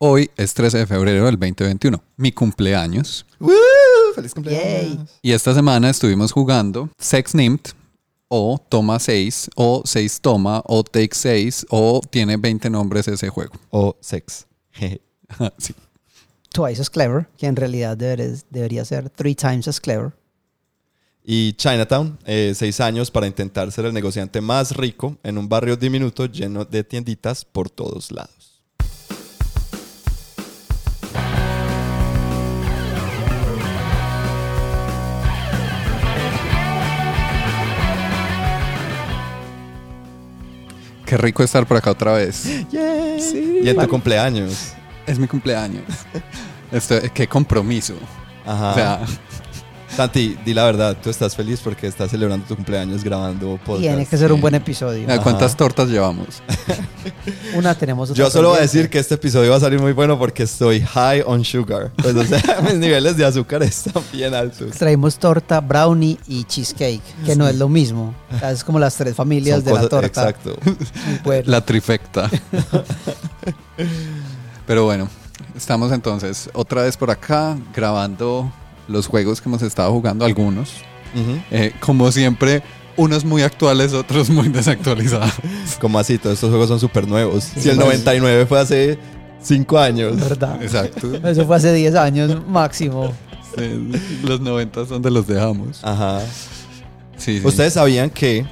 Hoy es 13 de febrero del 2021, mi cumpleaños. ¡Woo! ¡Feliz cumpleaños! Yay. Y esta semana estuvimos jugando Sex Nimt, o Toma 6, o 6 Toma, o Take 6, o tiene 20 nombres ese juego. O sex. Jeje. sí. Twice as clever, que en realidad deberes- debería ser three times as clever. y Chinatown, eh, seis años para intentar ser el negociante más rico en un barrio diminuto lleno de tienditas por todos lados. Qué rico estar por acá otra vez. Y en tu cumpleaños. Es mi cumpleaños. Esto, qué compromiso. Ajá. O sea, Santi, di la verdad, tú estás feliz porque estás celebrando tu cumpleaños grabando podcast. Tiene que ser un buen episodio. ¿a ¿cuántas tortas llevamos? Una tenemos otra Yo solo voy a decir que este episodio va a salir muy bueno porque estoy high on sugar. Pues, o sea, mis niveles de azúcar están bien altos. Traímos torta, brownie y cheesecake, que no es lo mismo. O sea, es como las tres familias Son de la cosas- torta. Exacto. La trifecta. Pero bueno, estamos entonces otra vez por acá grabando los juegos que hemos estado jugando, algunos. Eh, como siempre, unos muy actuales, otros muy desactualizados. Como así, todos estos juegos son súper nuevos. Si el pues. 99 fue hace 5 años. ¿Verdad? Exacto. Eso fue hace 10 años máximo. Sí, los 90 son donde los dejamos. Ajá. Sí, sí. Ustedes sabían que.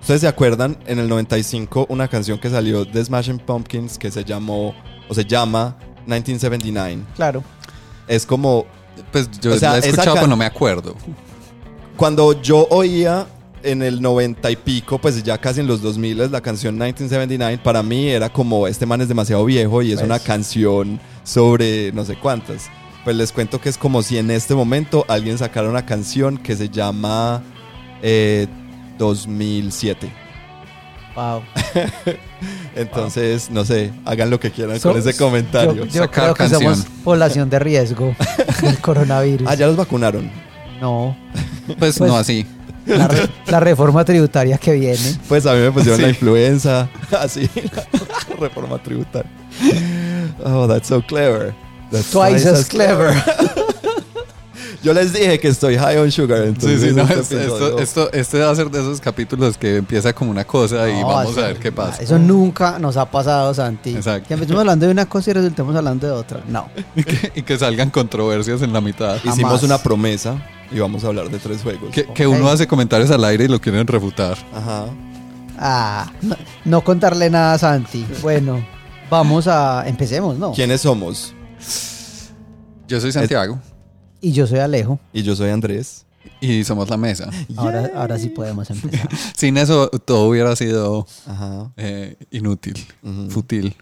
¿Ustedes se acuerdan en el 95 una canción que salió de Smashing Pumpkins que se llamó o se llama 1979? Claro. Es como Pues yo o sea, la he escuchado, pero no me acuerdo. cuando yo oía en el 90 y pico, pues ya casi en los 2000 la canción 1979 para mí era como este man es demasiado viejo y es una canción sobre no sé cuántas. Pues les cuento que es como si en este momento alguien sacara una canción que se llama eh, 2007. Wow. Entonces, no sé, hagan lo que quieran So- con ese comentario. Yo, yo Sacar creo que canción. somos población de riesgo del coronavirus. Ah, ya los vacunaron. No. Pues, Pues- no así. La, re- la reforma tributaria que viene. Pues a mí me pusieron Sí. la influenza. Así, la reforma tributaria. Oh, that's so clever. That's Twice as clever. Yo les dije que estoy high on sugar. Sí, Entonces sí, no, este esto, episodio- esto, esto- este va a ser de esos capítulos que empieza como una cosa y No, vamos eso- a ver qué pasa. Eso nunca nos ha pasado, Santi. Exacto. Que empecemos hablando de una cosa y resultemos hablando de otra. No. Y que, y que salgan controversias en la mitad. Hicimos una promesa y vamos a hablar de tres juegos. Que, que uno hace comentarios al aire y lo quieren refutar. Ajá. Ah, no, no contarle nada a Santi. Bueno, vamos a. Empecemos, ¿no? ¿Quiénes somos? Yo soy Santiago Y yo soy Alejo. Y yo soy Andrés. y somos la mesa. Ahora, ahora sí podemos empezar. Sin eso todo hubiera sido Ajá. eh, inútil, Ujú. fútil.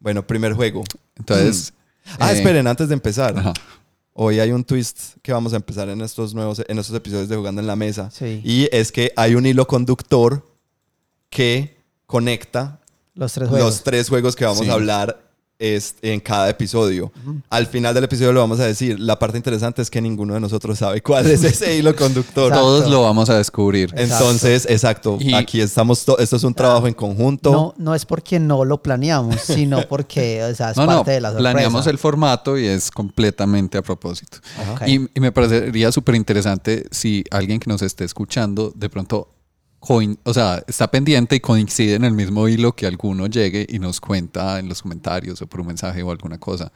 Bueno, primer juego. Entonces... Ah, eh, esperen, antes de empezar. ajá. Hoy hay un twist que vamos a empezar en estos nuevos, en estos episodios de Jugando en la Mesa. Sí. Y es que hay un hilo conductor que conecta Los tres juegos. los tres juegos que vamos Sí. a hablar es, en cada episodio. Al final del episodio lo vamos a decir. La parte interesante es que ninguno de nosotros sabe cuál es ese hilo conductor. Exacto. Todos lo vamos a descubrir. Exacto. Entonces, exacto. Y- Aquí estamos. to- esto es un trabajo en conjunto. No, no es porque no lo planeamos, sino porque o sea, es No, no, parte de la sorpresa. planeamos el formato y es completamente a propósito. Y, y me parecería súper interesante si alguien que nos esté escuchando de pronto, coin- o sea, está pendiente y coincide en el mismo hilo que alguno llegue y nos cuenta en los comentarios o por un mensaje o alguna cosa.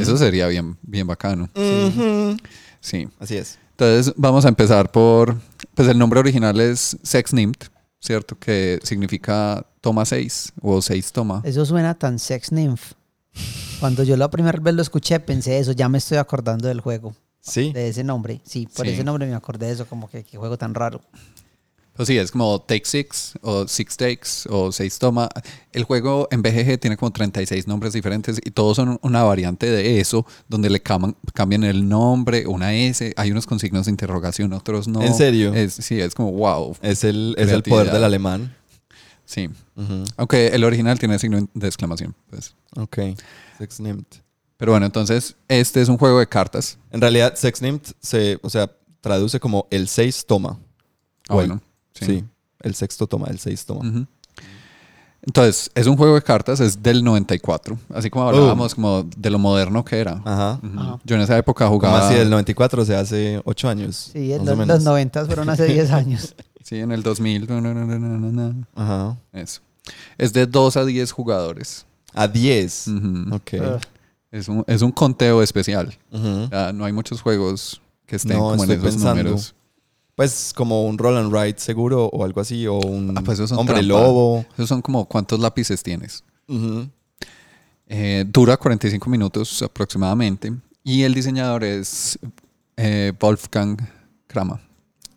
Eso sería bien, bien bacano. Ujú. Sí. Así es. Entonces vamos a empezar por, pues el nombre original es Sex Nimt, ¿cierto? Que significa toma 6 o 6 toma. Eso suena tan sex nymph. Cuando yo la primera vez lo escuché, pensé eso, ya me estoy acordando del juego, Sí. de ese nombre. Sí, por Sí. ese nombre me acordé de eso, como que qué juego tan raro. Pues sí, es como Take Six o Six Takes o Seis Toma. El juego en BGG tiene como 36 nombres diferentes y todos son una variante de eso, donde le cambian el nombre, una S, hay unos con signos de interrogación, otros no. ¿En serio? Es, sí, es como wow. Es el, es el poder del alemán. Sí. Aunque el original tiene signo de exclamación. Pues. Ok. Sex. Pero bueno, entonces este es un juego de cartas. En realidad, Sex se, o sea, traduce como el 6 toma. Ah, O el- bueno. Sí. El sexto toma, el 6 toma. Ujú. Entonces, es un juego de cartas, es del 94. Así como hablábamos como de lo moderno que era. Ajá. Ujú. Ajá. Yo en esa época Como jugaba. así del 94, o sea, hace 8 años. Sí, o los, los 90 fueron hace 10 años. Sí, en el 2000. no, no, no, no, no, no, no. Ajá. Eso. Es de 2 a 10 jugadores. A 10. Ujú. Ok. Ugh. es, un, es un conteo especial. Sea, no hay muchos juegos que estén No, como en esos pensando. números. Pues como un roll and ride seguro o algo así, o un Ah, pues hombre trampa. lobo. Esos son como cuántos lápices tienes. Ujú. Eh, dura 45 minutos aproximadamente. Y el diseñador es eh, Wolfgang Kramer.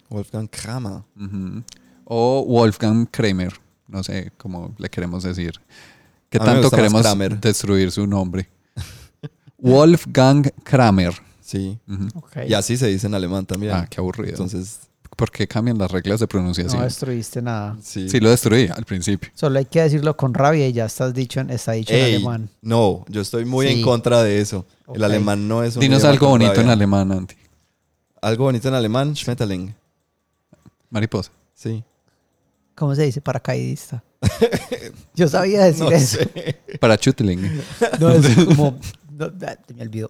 Wolfgang Kramer. O Wolfgang Kramer. No sé cómo le queremos decir. ¿Qué tanto queremos destruir su nombre? Wolfgang Kramer. Sí. Y así se dice en alemán también. Ah, qué aburrido. Entonces, ¿Por qué cambian las reglas de No pronunciación? destruiste nada. sí. sí, lo destruí al principio. Solo hay que decirlo con rabia y ya estás dicho en, está dicho en alemán. no, yo estoy muy Sí. en contra de eso. El alemán no es un Dinos algo bonito en alemán, Andy. Algo bonito en alemán, Schmetterling. Mariposa. Sí. ¿Cómo se dice? Paracaidista. Yo sabía decir No eso. sé. Para Chutling. No, es como... no, me olvidó.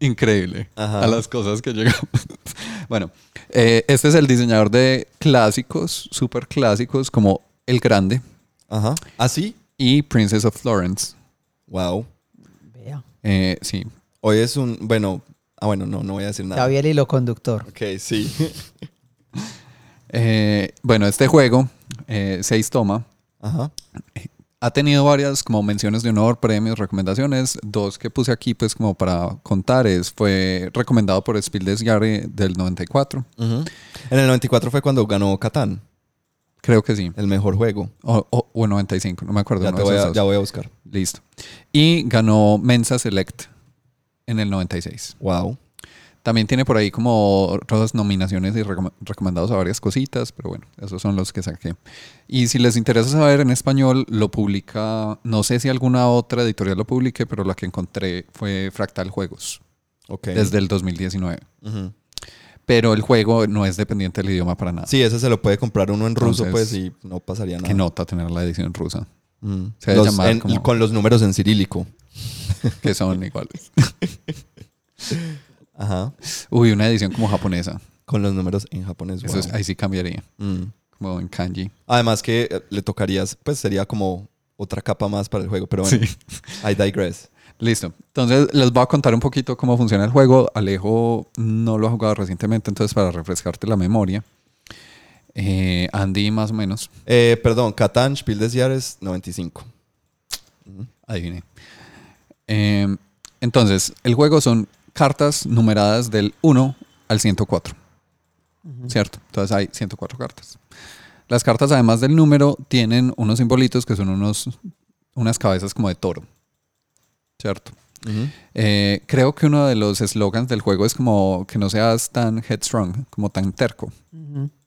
Increíble. Ajá. A las cosas que llegamos. bueno, eh, este es el diseñador de clásicos, súper clásicos, como El Grande Ajá. ¿Ah, sí? y Princess of Florence. Wow. Vea. Eh, sí. Hoy es un. Bueno. Ah, bueno, no, no voy a decir nada. Ya vi el hilo conductor. Ok, sí. Eh, bueno, este juego, eh, seis toma, Ajá. Ha tenido varias como menciones de honor, premios, recomendaciones. Dos que puse aquí pues como para contar es, fue recomendado por Spiel des Jahres del 94. Ujú. En el 94 fue cuando ganó Catán, Creo que sí. el mejor juego. O, o, o 95, no me acuerdo. Voy a, ya voy a buscar. Listo. Y ganó Mensa Select en el 96. Wow. También tiene por ahí como otras nominaciones y recom- recomendados a varias cositas, pero bueno, esos son los que saqué. Y si les interesa saber en español, lo publica, no sé si alguna otra editorial lo publique, pero la que encontré fue Fractal Juegos, Ok. desde el 2019. Ujú. Pero el juego no es dependiente del idioma para nada. Sí, ese se lo puede comprar uno en ruso, Entonces, pues, y no pasaría nada. Qué nota tener la edición rusa, Mm. Se Los- llamar en- como- Con los números en cirílico. que son iguales. Ajá. Uy, una edición como japonesa. Con los números en japonés. Eso wow. es- ahí sí cambiaría, Mm. como en kanji. Además que eh, le tocarías, pues sería como otra capa más para el juego, pero bueno, Sí. I digress. Listo. Entonces les voy a contar un poquito cómo funciona el juego. Alejo no lo ha jugado recientemente, entonces para refrescarte la memoria. Eh, Andy más o menos. Eh, perdón, Catán, Spiel des Jahres, 95. Adiviné. Eh, entonces, el juego son cartas numeradas del 1 al 104. ¿Cierto? Entonces hay 104 cartas. Las cartas, además del número, tienen unos simbolitos que son unos, unas cabezas como de toro. ¿Cierto? Eh, creo que uno de los eslogans del juego es como que no seas tan headstrong, como tan terco.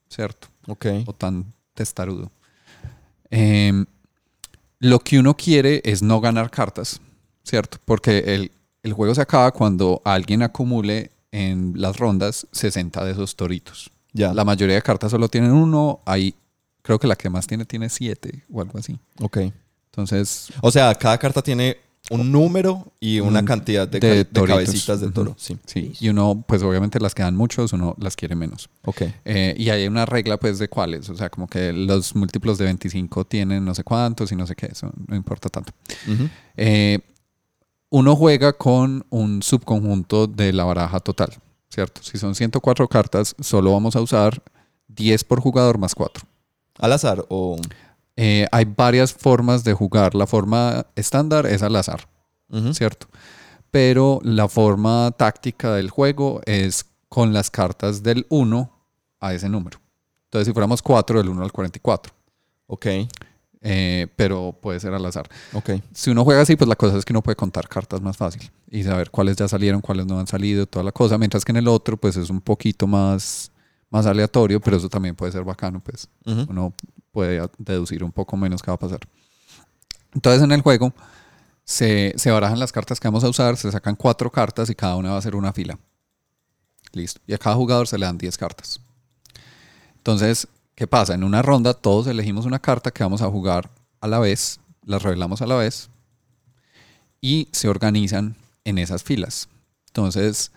¿cierto? Ok. O tan testarudo. Eh, lo que uno quiere es no ganar cartas, ¿cierto? Porque el, el juego se acaba cuando alguien acumule en las rondas 60 de esos toritos. Ya. La mayoría de cartas solo tienen uno, ahí creo que la que más tiene tiene 7 o algo así. Ok. Entonces, O sea, cada carta tiene un número y una Mm, cantidad de, de ca- de cabecitas de toro. Sí. sí, y uno, pues obviamente las quedan muchos, uno las quiere menos. Ok. Eh, y hay una regla, pues, de cuáles. O sea, como que los múltiplos de 25 tienen no sé cuántos y no sé qué. Eso no importa tanto. Eh, uno juega con un subconjunto de la baraja total, ¿cierto? Si son 104 cartas, solo vamos a usar 10 por jugador más 4. Al azar o... Eh, hay varias formas de jugar. La forma estándar es al azar. ¿cierto? Pero la forma táctica del juego es con las cartas del 1 a ese número. Entonces, si fuéramos 4, del 1 al 44. Ok. Eh, pero puede ser al azar. Ok. Si uno juega así, pues la cosa es que uno puede contar cartas más fácil y saber cuáles ya salieron, cuáles no han salido, toda la cosa. Mientras que en el otro, pues es un poquito más, más aleatorio, pero eso también puede ser bacano, pues Ujú. uno puede deducir un poco menos qué va a pasar. Entonces en el juego se, se barajan las cartas que vamos a usar, se sacan cuatro cartas y cada una va a ser una fila. Listo. Y a cada jugador se le dan 10 cartas. Entonces, ¿qué pasa? En una ronda todos elegimos una carta que vamos a jugar a la vez, las revelamos a la vez y se organizan en esas filas. Entonces,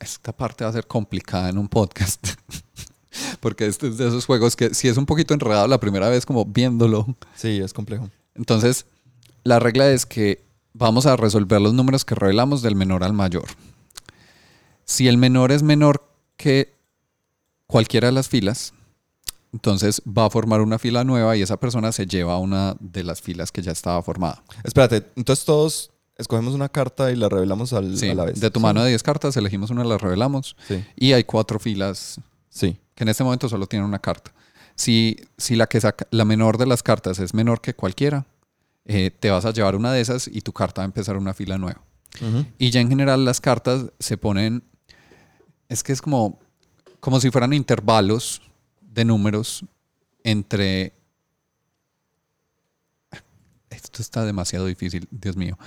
esta parte va a ser complicada en un podcast. Porque este es de esos juegos que si es un poquito enredado la primera vez como viéndolo. Sí, es complejo. Entonces, la regla es que vamos a resolver los números que revelamos del menor al mayor. Si el menor es menor que cualquiera de las filas, entonces va a formar una fila nueva y esa persona se lleva una de las filas que ya estaba formada. Espérate, entonces todos escogemos una carta y la revelamos al- Sí, a la vez. de tu mano de 10 cartas elegimos una, la revelamos Sí, y hay cuatro filas sí. que en este momento solo tienen una carta. Si, si la, que saca, la menor de las cartas es menor que cualquiera, eh, te vas a llevar una de esas y tu carta va a empezar una fila nueva. Y ya en general las cartas se ponen, es que es como, como si fueran intervalos de números entre... Esto está demasiado difícil, Dios mío.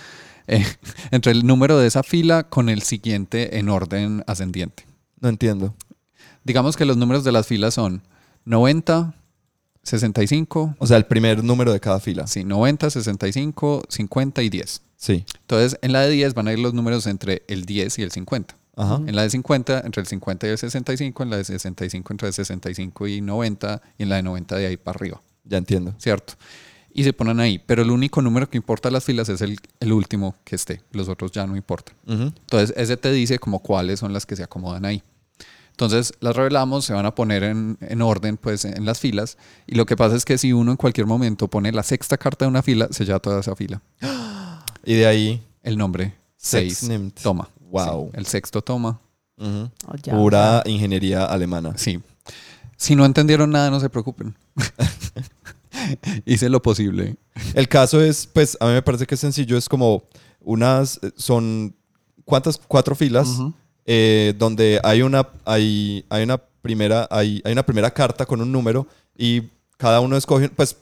Eh, entre el número de esa fila con el siguiente en orden ascendiente. No entiendo. Digamos que los números de las filas son 90, 65, O sea, el primer número de cada fila. sí, 90, 65, 50 y 10. Sí. Entonces, en la de 10 van a ir los números entre el 10 y el 50. Ajá. En la de 50, entre el 50 y el 65. En la de 65, entre el 65 y 90. Y en la de 90, de ahí para arriba. Ya entiendo. ¿Cierto? Y se ponen ahí. Pero el único número que importa en las filas es el, el último que esté. Los otros ya no importan. Entonces, ese te dice como cuáles son las que se acomodan ahí. Entonces, las revelamos, se van a poner en, en orden, pues, en las filas. Y lo que pasa es que si uno en cualquier momento pone la sexta carta de una fila, se lleva toda esa fila. Y de ahí. El nombre 6 Sexnimt. toma. Wow. Sí, el sexto toma. Oh, ya, Pura ingeniería alemana. Sí. Si no entendieron nada, no se preocupen. Hice lo posible. El caso es, pues, a mí me parece que es sencillo. Es como unas. eh, Son. ¿Cuántas? Cuatro filas. eh, donde hay una. Hay, hay una primera. Hay, hay una primera carta con un número. Y cada uno escoge. Pues.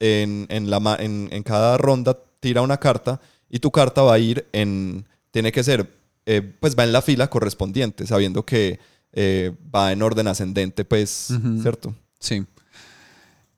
En, en la, en, en cada ronda tira una carta. Y tu carta va a ir en. Tiene que ser. Eh, pues va en la fila correspondiente. Sabiendo que. eh, va en orden ascendente, pues. ¿Cierto? Sí.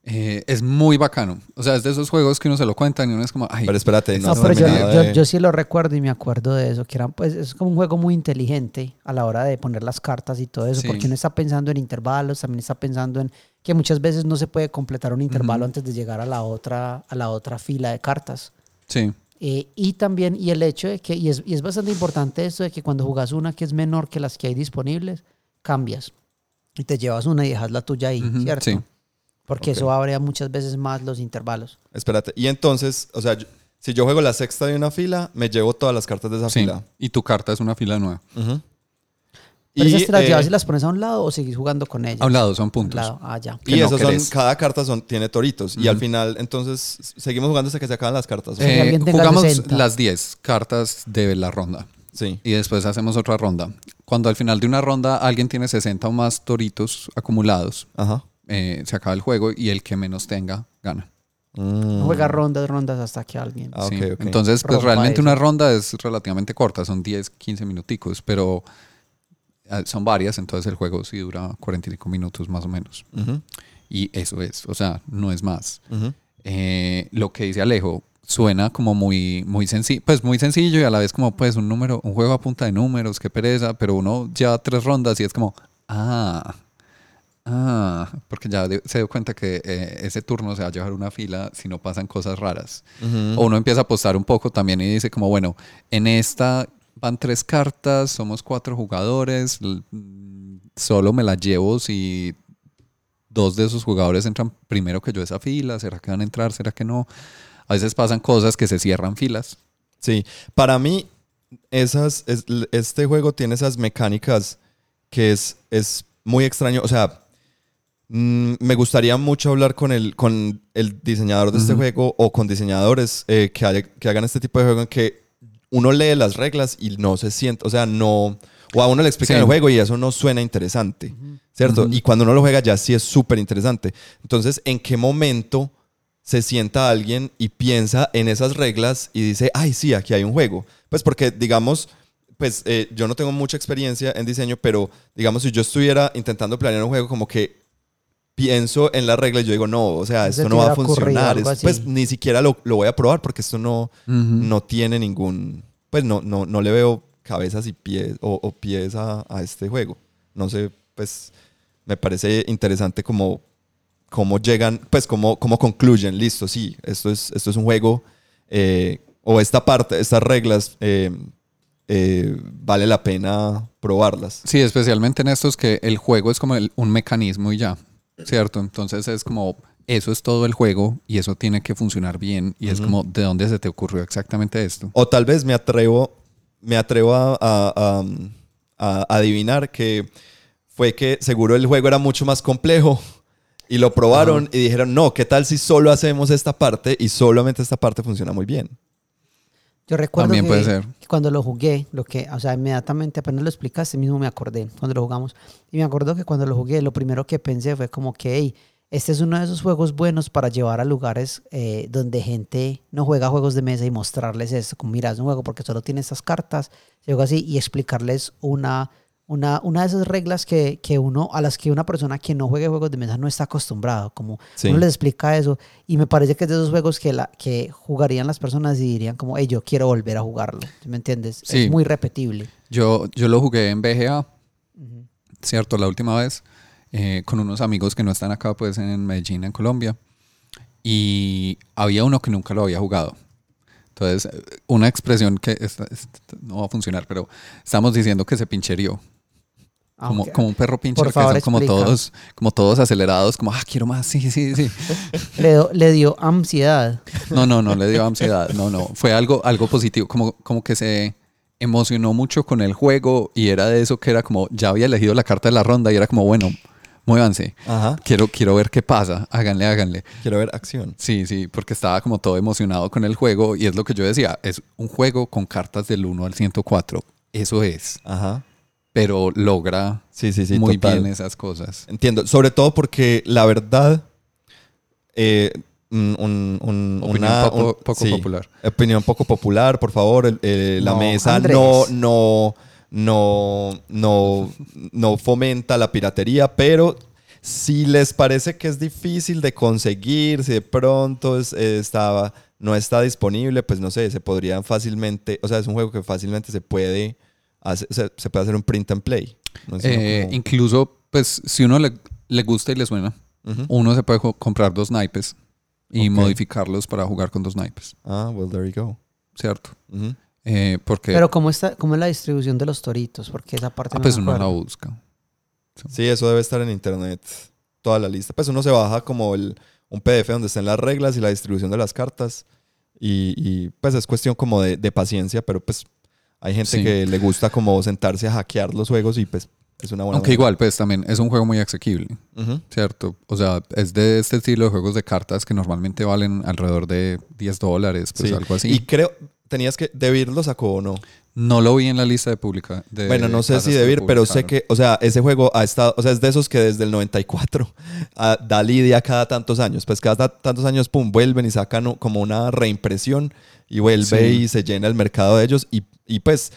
Eh, es muy bacano. O sea, es de esos juegos que uno se lo cuentan y uno es como, ay, Pero espérate, No, no, pero yo, yo- sí lo recuerdo y me acuerdo de eso, que eran, pues, es como un juego muy inteligente a la hora de poner las cartas y todo eso, Sí. porque uno está pensando en intervalos, también está pensando en que muchas veces no se puede completar un intervalo antes de llegar a la otra, a la otra fila de cartas. sí. Eh, y también, y el hecho de que, y es, y es bastante importante esto de que cuando jugas una que es menor que las que hay disponibles, cambias. Y te llevas una y dejas la tuya ahí, Ujú, ¿cierto? sí. Porque eso abre muchas veces más los intervalos. Espérate. Y entonces, o sea, yo- si yo juego la sexta de una fila, me llevo todas las cartas de esa Sí. fila. Y tu carta es una fila nueva. Ujú. ¿Pero esas te las eh, llevas y las pones a un lado o seguís jugando con ellas? A un lado son A un puntos. lado. Ah, ya. y no esos son, cada carta son, tiene toritos. Y al final, entonces, seguimos jugando hasta que se acaban las cartas. Eh, jugamos 60. las 10 cartas de la ronda Sí. y después hacemos otra ronda. Cuando al final de una ronda alguien tiene 60 o más toritos acumulados, Ajá. eh, se acaba el juego y el que menos tenga gana. Mm. Juega rondas, rondas hasta que alguien. Ah, Sí. ok, ok. Entonces, pues realmente eso. una ronda es relativamente corta, son 10, 15 minuticos, pero son varias, entonces el juego sí dura 45 minutos más o menos. Ujú, Y eso es, o sea, no es más. ujú. Eh, lo que dice Alejo suena como muy, muy sencillo, pues muy sencillo y a la vez como pues un número, un juego a punta de números, qué pereza, pero uno lleva tres rondas y es como, ah, ah, porque ya se dio cuenta que eh, ese turno se va a llevar una fila si no pasan cosas raras. Ujú. O uno empieza a apostar un poco también y dice como, bueno, en esta van tres cartas, somos cuatro jugadores, solo me la llevo si dos de esos jugadores entran primero que yo a esa fila, ¿será que van a entrar? ¿Será que no? A veces pasan cosas que se cierran filas. Sí, para mí, esas, es- este juego tiene esas mecánicas que es, es muy extraño. O sea, mm, me gustaría mucho hablar con el, con el diseñador de este juego o con diseñadores eh, que, haya- que hagan este tipo de juego en que uno lee las reglas y no se siente, o sea, no... O a uno le explican Sí. el juego y eso no suena interesante, ¿cierto? Y cuando uno lo juega ya sí es súper interesante. Entonces, ¿en qué momento se sienta alguien y piensa en esas reglas y dice, ay, sí, aquí hay un juego. Pues porque, digamos, pues eh, yo no tengo mucha experiencia en diseño, pero digamos, si yo estuviera intentando planear un juego, como que pienso en las reglas y yo digo, no, o sea, Se esto no va a funcionar. Es- pues ni siquiera lo, lo voy a probar porque esto no, no tiene ningún, pues no, no, no le veo cabezas y pies o, o pies a, a este juego. No sé, pues me parece interesante como cómo llegan, pues cómo, cómo concluyen, listo, sí, esto es, esto es un juego, eh, o esta parte, estas reglas, eh, eh, vale la pena probarlas. Sí, especialmente en estos que el juego es como el- un mecanismo y ya, ¿cierto? Entonces es como, eso es todo el juego y eso tiene que funcionar bien y es como, ¿de dónde se te ocurrió exactamente esto? O tal vez me atrevo, me atrevo a, a- a- a adivinar que fue que seguro el juego era mucho más complejo y lo probaron y dijeron, no, ¿qué tal si solo hacemos esta parte y solamente esta parte funciona muy bien? Yo recuerdo También que, puede ser. que cuando lo jugué, lo que, o sea, inmediatamente apenas lo explicaste, mismo me acordé cuando lo jugamos. Y me acuerdo que cuando lo jugué, lo primero que pensé fue como que, hey, este es uno de esos juegos buenos para llevar a lugares eh, donde gente no juega juegos de mesa y mostrarles esto, como mira, es un juego porque solo tiene estas cartas, se juega así, y explicarles una, una, una de esas reglas que, que uno, a las que una persona que no juegue juegos de mesa no está acostumbrado, como Sí. uno les explica eso, y me parece que es de esos juegos que, la, que jugarían las personas y dirían como, hey, yo quiero volver a jugarlo, ¿sí ¿me entiendes? Sí. Es muy repetible. Yo, yo lo jugué en BGA, ¿cierto? La última vez, eh, con unos amigos que no están acá, pues en Medellín, en Colombia. Y había uno que nunca lo había jugado. Entonces, una expresión que esta- esta no va a funcionar, pero estamos diciendo que se pincherió. Como, Aunque- como un perro pincher, Por que favor, son como todos, como todos acelerados, como, ah, quiero más, sí, sí, sí. le, do- le dio ansiedad. No, no, no le dio ansiedad. No, no. Fue algo, algo positivo. Como, como que se emocionó mucho con el juego y era de eso que era como, ya había elegido la carta de la ronda y era como, bueno, muévanse. Ajá. Quiero, quiero ver qué pasa. Háganle, háganle. Quiero ver acción. Sí, sí, porque estaba como todo emocionado con el juego y es lo que yo decía, es un juego con cartas del 1 al 104. Eso es. Ajá. Pero logra Sí, sí, sí. muy total. bien esas cosas. Entiendo. Sobre todo porque la verdad. eh, un- un- un- Opinión una- poco- un- poco popular. Opinión poco popular, por favor. el- eh, la No, mesa Andrés. no, no, no, no, no fomenta la piratería, pero si les parece que es difícil de conseguir, si de pronto es- eh, estaba, no está disponible, pues no sé, se podrían fácilmente, o sea, es un juego que fácilmente se puede hacer, se, se puede hacer un print and play. No Eh, como- Incluso, pues, si uno le, le gusta y le suena, Ujú. uno se puede comprar dos naipes y Ok. modificarlos para jugar con dos naipes, Ah, well, there you go. ¿cierto? Ujú. Eh, porque Pero ¿cómo, está, ¿cómo es la distribución de los toritos? Porque esa parte ah, no pues uno la busca. Sí, eso debe estar en internet, toda la lista. Pues uno se baja como el, un PDF donde están las reglas y la distribución de las cartas. Y, y, pues es cuestión como de, de paciencia, pero pues hay gente Sí. que le gusta como sentarse a hackear los juegos y pues es una buena Aunque igual, pues también es un juego muy asequible, Ujú. ¿cierto? O sea, es de este estilo de juegos de cartas que normalmente valen alrededor de 10 dólares, pues Sí. algo así. Y creo, tenías que, Debir lo sacó o no. no lo vi en la lista de pública. de Bueno, no sé si Debir, pero sé que, o sea, ese juego ha estado, o sea, es de esos que desde el 94 ah, da lidia cada tantos años. Pues cada tantos años, pum, vuelven y sacan como una reimpresión y vuelve Sí. y se llena el mercado de ellos. Y, y pues,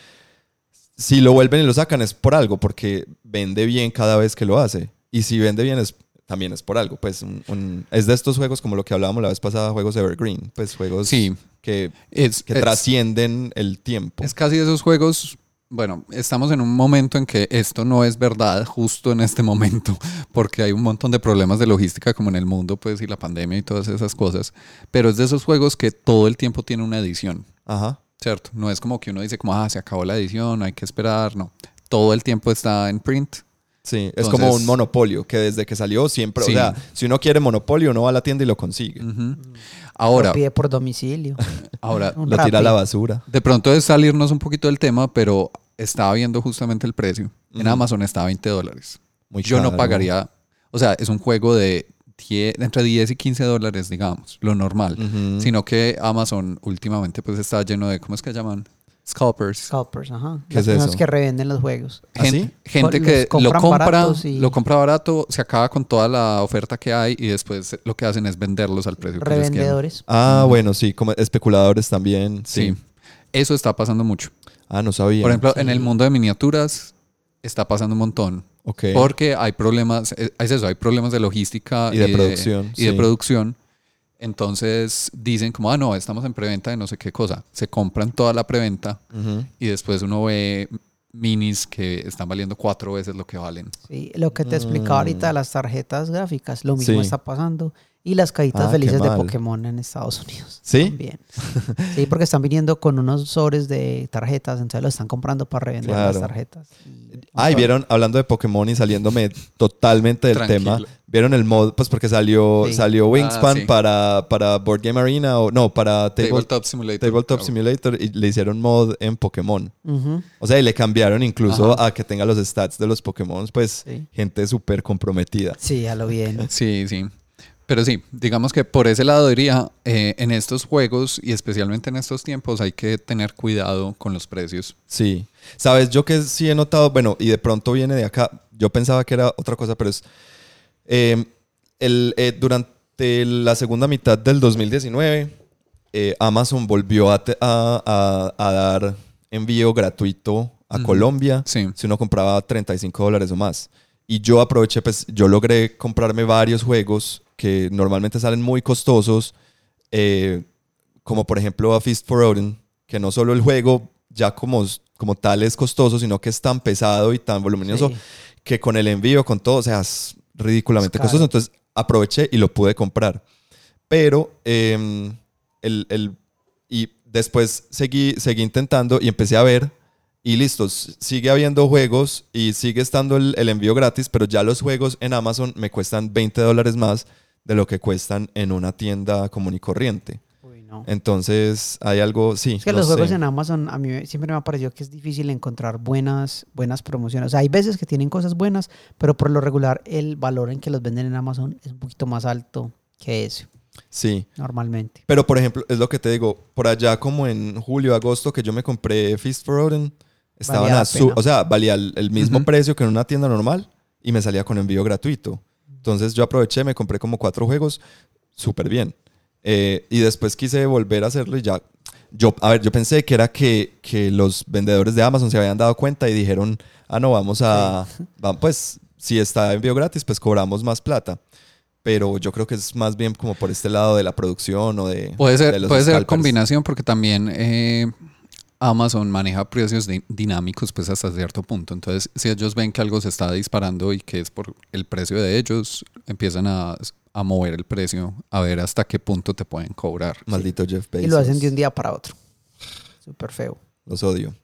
si lo vuelven y lo sacan es por algo, porque vende bien cada vez que lo hace. Y si vende bien es también es por algo. Pues un- un- es de estos juegos como lo que hablábamos la vez pasada, juegos Evergreen. Pues juegos Sí. que, Es, que trascienden el tiempo. Es casi de esos juegos. Bueno, estamos en un momento en que esto no es verdad justo en este momento, porque hay un montón de problemas de logística como en el mundo, pues, y la pandemia y todas esas cosas. Pero es de esos juegos que todo el tiempo tiene una edición, Ajá. ¿Cierto? No es como que uno dice como, ah, se acabó la edición, hay que esperar, no. Todo el tiempo está en print. Sí, es como un monopolio, que desde que salió siempre, Sí. o sea, si uno quiere monopolio, uno va a la tienda y lo consigue. Ujú. Ahora, Lo pide por domicilio. ahora, Lo tira a la basura. de pronto es salirnos un poquito del tema, pero estaba viendo justamente el precio. En. Amazon está a 20 dólares. Muy Yo no pagaría, o sea, es un juego de 10 entre 10 y 15 dólares, digamos, lo normal. Sino que Amazon últimamente pues está lleno de, ¿cómo es que llaman? Scalpers. Scalpers, ajá. ¿Qué Las es personas eso? que revenden los juegos. ¿Ah, Gen- sí? Gente que lo compra, y- lo compra barato, se acaba con toda la oferta que hay y después lo que hacen es venderlos al precio que ellos quieren. Revendedores. Ah, bueno, sí, como especuladores también. Sí. Sí. Eso está pasando mucho. Ah, no sabía. Por ejemplo, en el mundo de miniaturas está pasando un montón. Porque hay problemas, eh, es eso, hay problemas de logística Y de producción, Y de sí. producción. Entonces dicen como, ah, no, estamos en preventa de no sé qué cosa. Se compran toda la preventa y después uno ve minis que están valiendo cuatro veces lo que valen. Sí, lo que te explicaba ahorita de las tarjetas gráficas, lo mismo Mm. Sí. está pasando. Y las cajitas Ah, felices de. Pokémon en Estados Unidos. ¿Sí? También. Sí, porque están viniendo con unos sobres de tarjetas, entonces lo están comprando para revender las tarjetas. Y- Ay, vieron, hablando de Pokémon y saliéndome totalmente del Tranquilo. tema, vieron el mod, pues porque salió, Sí. salió Wingspan Ah, sí. para, para Board Game Arena, o no, para Table- Tabletop Simulator. Tabletop Ah, Simulator y le hicieron mod en Pokémon. O sea, y le cambiaron incluso Ajá. a que tenga los stats de los Pokémon, pues Sí. gente súper comprometida. Sí, a lo bien. Sí, sí. Pero sí, digamos que por ese lado diría, eh, en estos juegos y especialmente en estos tiempos hay que tener cuidado con los precios. Sí. Sabes, yo que sí he notado, bueno, y de pronto viene de acá, yo pensaba que era otra cosa, pero es, eh, el, eh, durante la segunda mitad del 2019, eh, Amazon volvió a, a- a- a dar envío gratuito a Ujú. Colombia Sí. si uno compraba 35 dólares o más. Y yo aproveché, pues yo logré comprarme varios juegos que normalmente salen muy costosos, eh, como por ejemplo a Feast for Odin, que no solo el juego ya como, como tal es costoso, sino que es tan pesado y tan voluminoso Sí. que con el envío, con todo, o sea, es ridículamente Es costoso. Entonces aproveché y lo pude comprar. Pero eh, el, el- y después seguí, seguí intentando y empecé a ver y listo, sigue habiendo juegos y sigue estando el, el envío gratis, pero ya los juegos en Amazon me cuestan 20 dólares más de lo que cuestan en una tienda común y corriente. Uy, no. Entonces hay algo, sí. Es que los juegos sé. en Amazon a mí siempre me ha parecido que es difícil encontrar buenas, buenas promociones. O sea, hay veces que tienen cosas buenas, pero por lo regular el valor en que los venden en Amazon es un poquito más alto que ese, Sí. normalmente. Pero, por ejemplo, es lo que te digo, por allá como en julio, agosto, que yo me compré Feast for Odin, estaban a su- o sea, valía el, el mismo precio que en una tienda normal y me salía con envío gratuito. Entonces yo aproveché, me compré como cuatro juegos, súper bien. Eh, y después quise volver a hacerlo y ya, yo, a ver, yo pensé que era que, que los vendedores de Amazon se habían dado cuenta y dijeron, ah, no, vamos a, va- pues, si está envío gratis, pues cobramos más plata. Pero yo creo que es más bien como por este lado de la producción o de... Puede de ser, los puede ser combinación porque también eh, Amazon maneja precios di- dinámicos pues hasta cierto punto. Entonces, si ellos ven que algo se está disparando y que es por el precio de ellos, empiezan a, a mover el precio a ver hasta qué punto te pueden cobrar. Maldito Jeff Bezos. Y lo hacen de un día para otro. Súper feo. Los odio.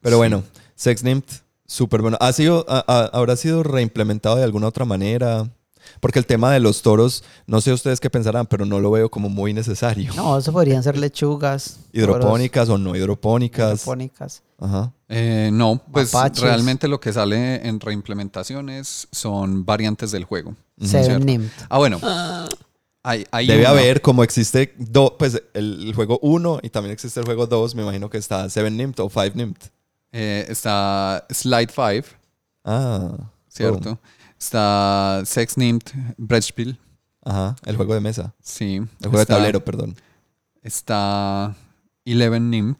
Pero bueno, SexNIMT, súper bueno. ¿Ha sido, a- a- ¿Habrá sido reimplementado de alguna otra manera? Porque el tema de los toros, no sé ustedes qué pensarán, pero no lo veo como muy necesario. No, eso podrían ser lechugas. Hidropónicas o no hidropónicas. hidropónicas. Ajá. Eh, no, pues Mapaches. realmente lo que sale en reimplementaciones son variantes del juego. Seven. Ah, bueno. Hay, hay Debe una- haber, como existe do- pues el, el juego 1 y también existe el juego 2, me imagino que está 7 NIMT o 5 NIMT. eh, está Slide 5, Ah. ¿cierto? Está Sex Named Brettspiel. oh, Ajá, el juego de mesa. Sí. El juego de Está- tablero, perdón. Está Eleven Named.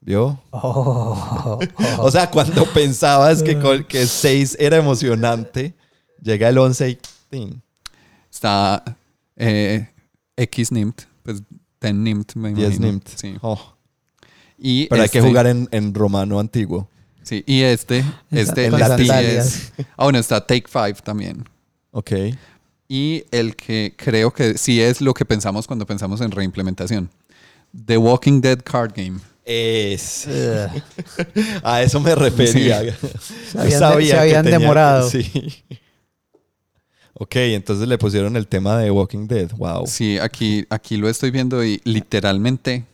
¿Vio? Oh, O sea, cuando pensabas que, que 6 era emocionante, llega el 11 y... ¡tin! Está eh, X Named. Pues 10 Named, me 10 imagino. NIMT. Sí. Oh, Y pero hay que este- jugar en, en romano antiguo. Sí, y este, este sí sandalias. es- Ah, bueno, está Take Five también. Ok. Y el que creo que sí es lo que pensamos cuando pensamos en reimplementación. The Walking Dead Card Game. Es. A eso me refería. Se habían de- se habían demorado. Sí. Ok, entonces le pusieron el tema de Walking Dead. Wow. Sí, aquí, aquí lo estoy viendo y literalmente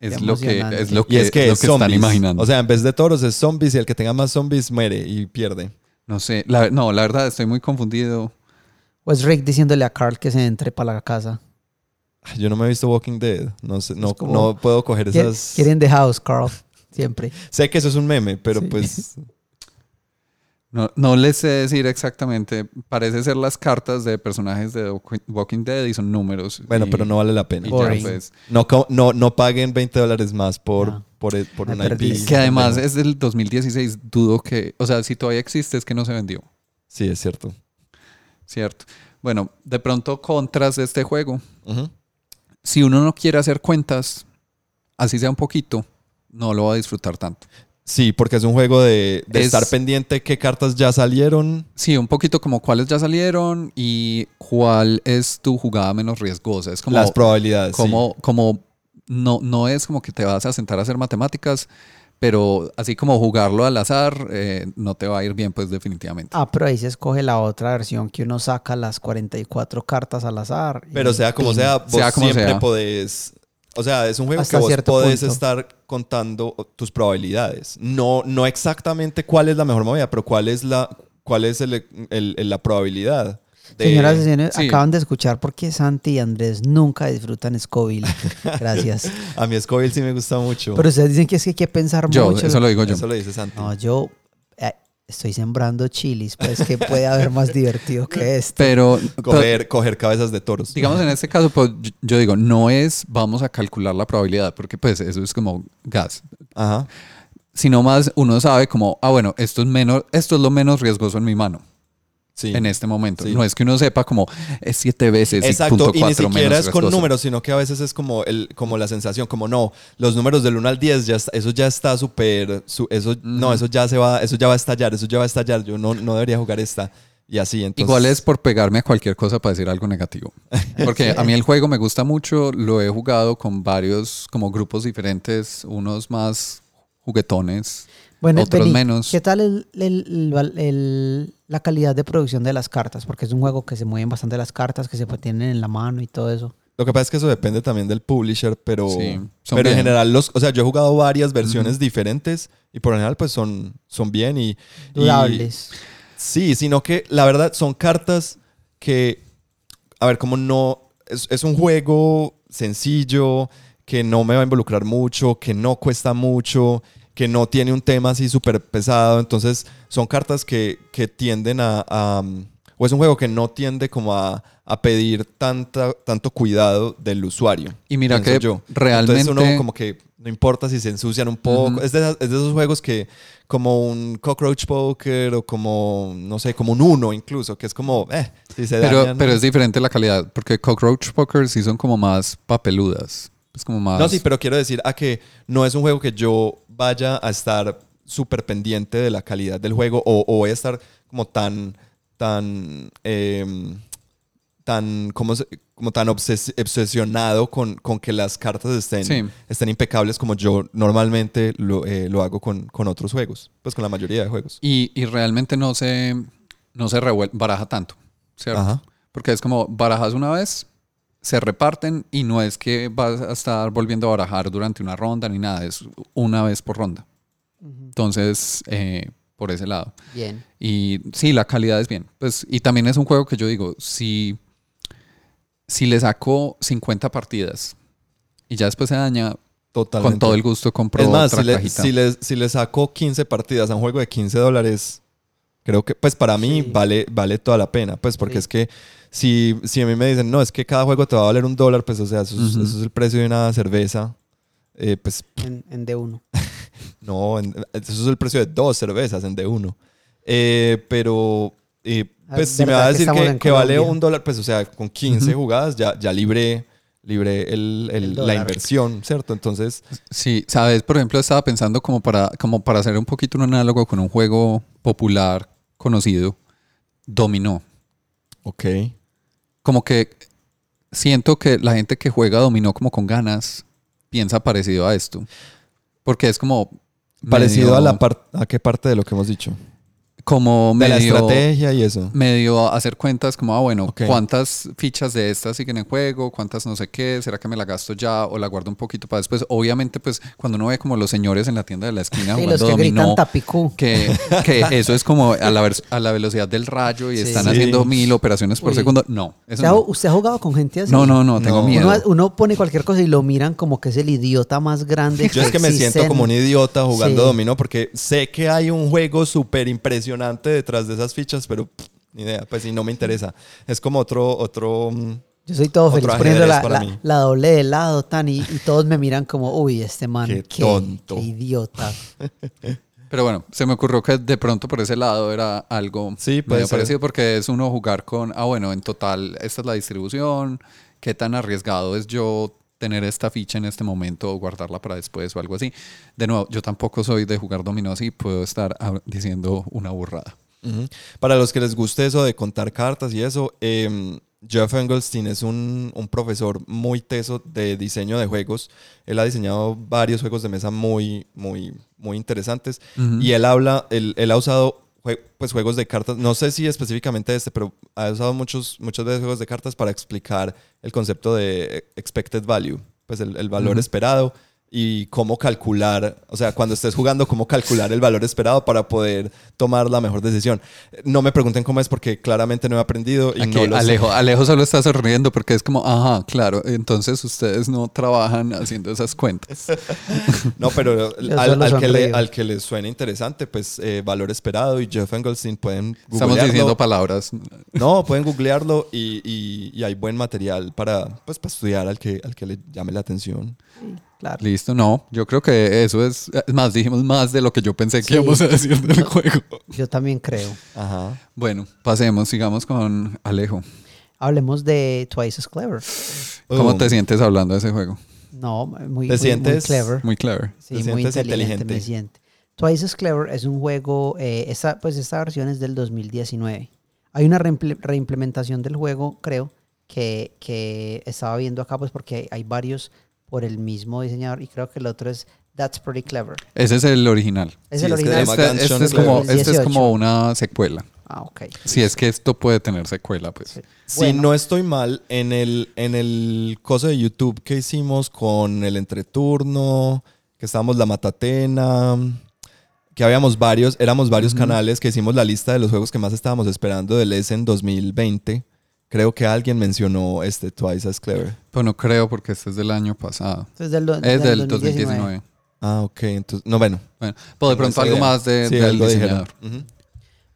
es lo que es lo Y que, es lo es están imaginando. O sea, en vez de toros es zombies y el que tenga más zombies muere y pierde. no sé, la, no, la verdad estoy muy confundido. Pues Rick diciéndole a Carl que se entre para la casa. Yo no me he visto Walking Dead. No, sé, no, como- no puedo coger esas. Quieren the house, Carl. Siempre. Sé que eso es un meme, pero Sí. pues. No, no les sé decir exactamente. Parece ser las cartas de personajes de Walking- Dead y son números. Bueno, y- pero no vale la pena. y ya, Boring. pues, No, no, no paguen 20 dólares más por, No. por, el- por Me un IP. Que además es del 2016, dudo que, o sea, si todavía existe es que no se vendió, Sí, es cierto. ¿cierto? Bueno, de pronto contras de este juego, si uno no quiere hacer cuentas, así sea un poquito, no lo va a disfrutar tanto. Sí, porque es un juego de, de Es- estar pendiente qué cartas ya salieron. Sí, un poquito como cuáles ya salieron y cuál es tu jugada menos riesgosa. Es como, las probabilidades. sí. como, como no, no es como que te vas a sentar a hacer matemáticas, pero así como jugarlo al azar, eh, no te va a ir bien, pues definitivamente. Ah, pero ahí se escoge la otra versión que uno saca las 44 cartas al azar. y Pero sea como pin. sea, vos Sea como siempre sea. podés. O sea, es un juego Hasta que vos podés punto. estar contando tus probabilidades. No, no exactamente cuál es la mejor movida, pero cuál es la, cuál es el- el- el- la probabilidad. de- Señoras y señores, Sí. acaban de escuchar por qué Santi y Andrés nunca disfrutan Scoville. Gracias. A mí Scoville sí me gusta mucho. Pero ustedes dicen que es que hay que pensar Yo, mucho. eso lo digo yo. Eso lo dice Santi. No, yo estoy sembrando chilis, pues que puede haber más divertido que esto. Pero, pero, coger, coger cabezas de toros. digamos en este caso, pues, yo- yo digo, no es vamos a calcular la probabilidad, porque pues eso es como gas. Ajá. Sino más uno sabe como, ah, bueno, esto es, menos, esto es lo menos riesgoso en mi mano. Sí. en este momento. Sí. No es que uno sepa como es siete veces Exacto, punto y ni siquiera es con números, sino que a veces es como el como la sensación, como no, los números del 1 al 10 ya eso ya está súper su- eso no, eso ya se va, eso ya va a estallar, eso ya va a estallar, yo no, no debería jugar esta y así entonces Igual es por pegarme a cualquier cosa para decir algo negativo. Porque a mí el juego me gusta mucho, lo he jugado con varios como grupos diferentes, unos más juguetones, Bueno, otros menos. ¿Qué tal el- el- el- el- la calidad de producción de las cartas? Porque es un juego que se mueven bastante las cartas, que se tienen en la mano y todo eso. Lo que pasa es que eso depende también del publisher, pero, Sí, pero en general los, o sea, yo he jugado varias versiones diferentes y por lo general pues son, son bien y, y- Durables. Sí, sino que la verdad son cartas que, a ver, como no, es, es un juego sencillo, que no me va a involucrar mucho, que no cuesta mucho, que no tiene un tema así súper pesado, entonces son cartas que, que tienden a, a, o es un juego que no tiende como a, a pedir tanta, tanto cuidado del usuario. Y mira que yo. realmente- Entonces uno como que no importa si se ensucian un poco. Es, de, es de esos juegos que como un cockroach poker o como, no sé, como un uno incluso, que es como, eh, si se Pero, dañan- pero es diferente la calidad, porque Cockroach Poker sí son como más papeludas. Es como más... No, sí, pero quiero decir a que no es un juego que yo vaya a estar súper pendiente de la calidad del juego o, o voy a estar como tan, tan, em, tan, como, como tan obses- obsesionado con, con que las cartas estén, Sí. estén impecables como yo normalmente lo, eh, lo hago con, con otros juegos, pues con la mayoría de juegos. Y, y realmente no se, no se baraja tanto, ¿cierto? Ajá. Porque es como barajas una vez, se reparten y no es que vas a estar volviendo a barajar durante una ronda ni nada, es una vez por ronda. Entonces, eh, por ese lado. Bien. Y sí, la calidad es bien. Pues, y también es un juego que yo digo, si, si le saco 50 partidas y ya después se daña, Totalmente. con todo el gusto compro Es más, otra si le, cajita. si, le, si le saco 15 partidas a un juego de 15 dólares, creo que, pues para mí Sí. vale, vale toda la pena. Pues porque Sí. es que si, si a mí me dicen, no, es que cada juego te va a valer un dólar, pues o sea, eso, es, Ujú. eso es el precio de una cerveza. eh, pues En, en D1. no, en- eso es el precio de dos cervezas en D1. Eh, pero, eh, Ah, pues si me va a decir que, vale un dólar, pues o sea, con 15 Ujú. jugadas ya, ya libré, libré el- el- El la inversión, ¿cierto? Entonces, Sí, sabes, por ejemplo, estaba pensando como para, como para hacer un poquito un análogo con un juego popular conocido, Dominó. ok. Como que siento que la gente que juega Dominó como con ganas piensa parecido a esto. Porque es como... Parecido medio- a la parte, ¿a qué parte de lo que hemos dicho? Como De la medio... estrategia y eso. medio hacer cuentas como, ah, bueno. ¿cuántas fichas de estas siguen en juego? ¿Cuántas no sé qué? ¿Será que me la gasto ya o la guardo un poquito para después? Obviamente, pues, cuando uno ve como los señores en la tienda de la esquina Y jugando los que dominó, gritan tapicú. que, que eso es como a la, a la velocidad del rayo y Sí. están Sí. haciendo mil operaciones por Uy. segundo. No, eso ¿Usted, ha, no. usted ha jugado con gente así? No, no, no, tengo No. miedo. Uno, uno pone cualquier cosa y lo miran como que es el idiota más grande. Yo es que me siento en- como un idiota jugando Sí. dominó porque sé que hay un juego súper impresionante detrás de esas fichas, pero pff, ni idea, pues sí, no me interesa. Es como otro, otro, mm, Yo soy todo feliz poniendo la, la- doble de lado, tan, y, y todos me miran como, uy, este man, Qué qué, tonto". qué idiota. Pero bueno, se me ocurrió que de pronto por ese lado era algo Sí, medio ser. parecido porque es uno jugar con, ah, bueno, en total esta es la distribución, qué tan arriesgado es yo tener esta ficha en este momento o guardarla para después o algo así. De nuevo, yo tampoco soy de jugar dominó y puedo estar ah, diciendo una burrada. Para los que les guste eso de contar cartas y eso, em, Jeff Engelstein es un, un profesor muy teso de diseño de juegos. Él ha diseñado varios juegos de mesa muy, muy, muy interesantes. Y él habla, él, él ha usado jue- pues, juegos de cartas, no sé si específicamente este, pero ha usado muchos, muchas veces juegos de cartas para explicar el concepto de expected value, pues el, el valor esperado y cómo calcular, o sea, cuando estés jugando, cómo calcular el valor esperado para poder tomar la mejor decisión. No me pregunten cómo es porque claramente no he aprendido y Aquí no lo sé. Alejo, Alejo solo está sonriendo porque es como, ajá, claro, entonces ustedes no trabajan haciendo esas cuentas. No, pero al, que le, al que le suene interesante, pues eh, valor esperado y Jeff Engelstein pueden Estamos googlearlo. diciendo palabras. No, pueden googlearlo y, y- y hay buen material para, pues, para estudiar al que, al que le llame la atención. Claro. Listo, no, yo creo que eso es, es más, dijimos más de lo que yo pensé que Sí. íbamos a decir del juego. Yo también creo. Ajá. Bueno, pasemos, sigamos con Alejo. Hablemos de Twice as Clever. ¿Cómo Um, te sientes hablando de ese juego? No, muy, ¿Te muy sientes? clever. Muy clever. Sí, ¿Te muy sientes inteligente, inteligente? me siente. Twice as Clever es un juego, eh, esta, pues esta versión es del 2019. Hay una reimple- reimplementación del juego, creo, que, que estaba viendo acá, pues porque hay varios por el mismo diseñador y creo que el otro es That's Pretty Clever. Ese es el original. Es Sí, el es que original. Este, este es como, este es 18. como una secuela. Ah, ok. Si es que esto puede tener secuela, pues. Sí. Si no estoy mal, en el, en el coso de YouTube que hicimos con el entreturno, que estábamos la matatena, que habíamos varios, éramos varios canales que hicimos la lista de los juegos que más estábamos esperando del Essen 2020. Creo que alguien mencionó este Twice as Clever. Pero no creo porque este es del año pasado. Entonces, del, do- Es del 2019. Ah, ok. Entonces, no, bueno. Bueno, pues de pronto algo idea. más de, Sí, del diseñador. Ujú.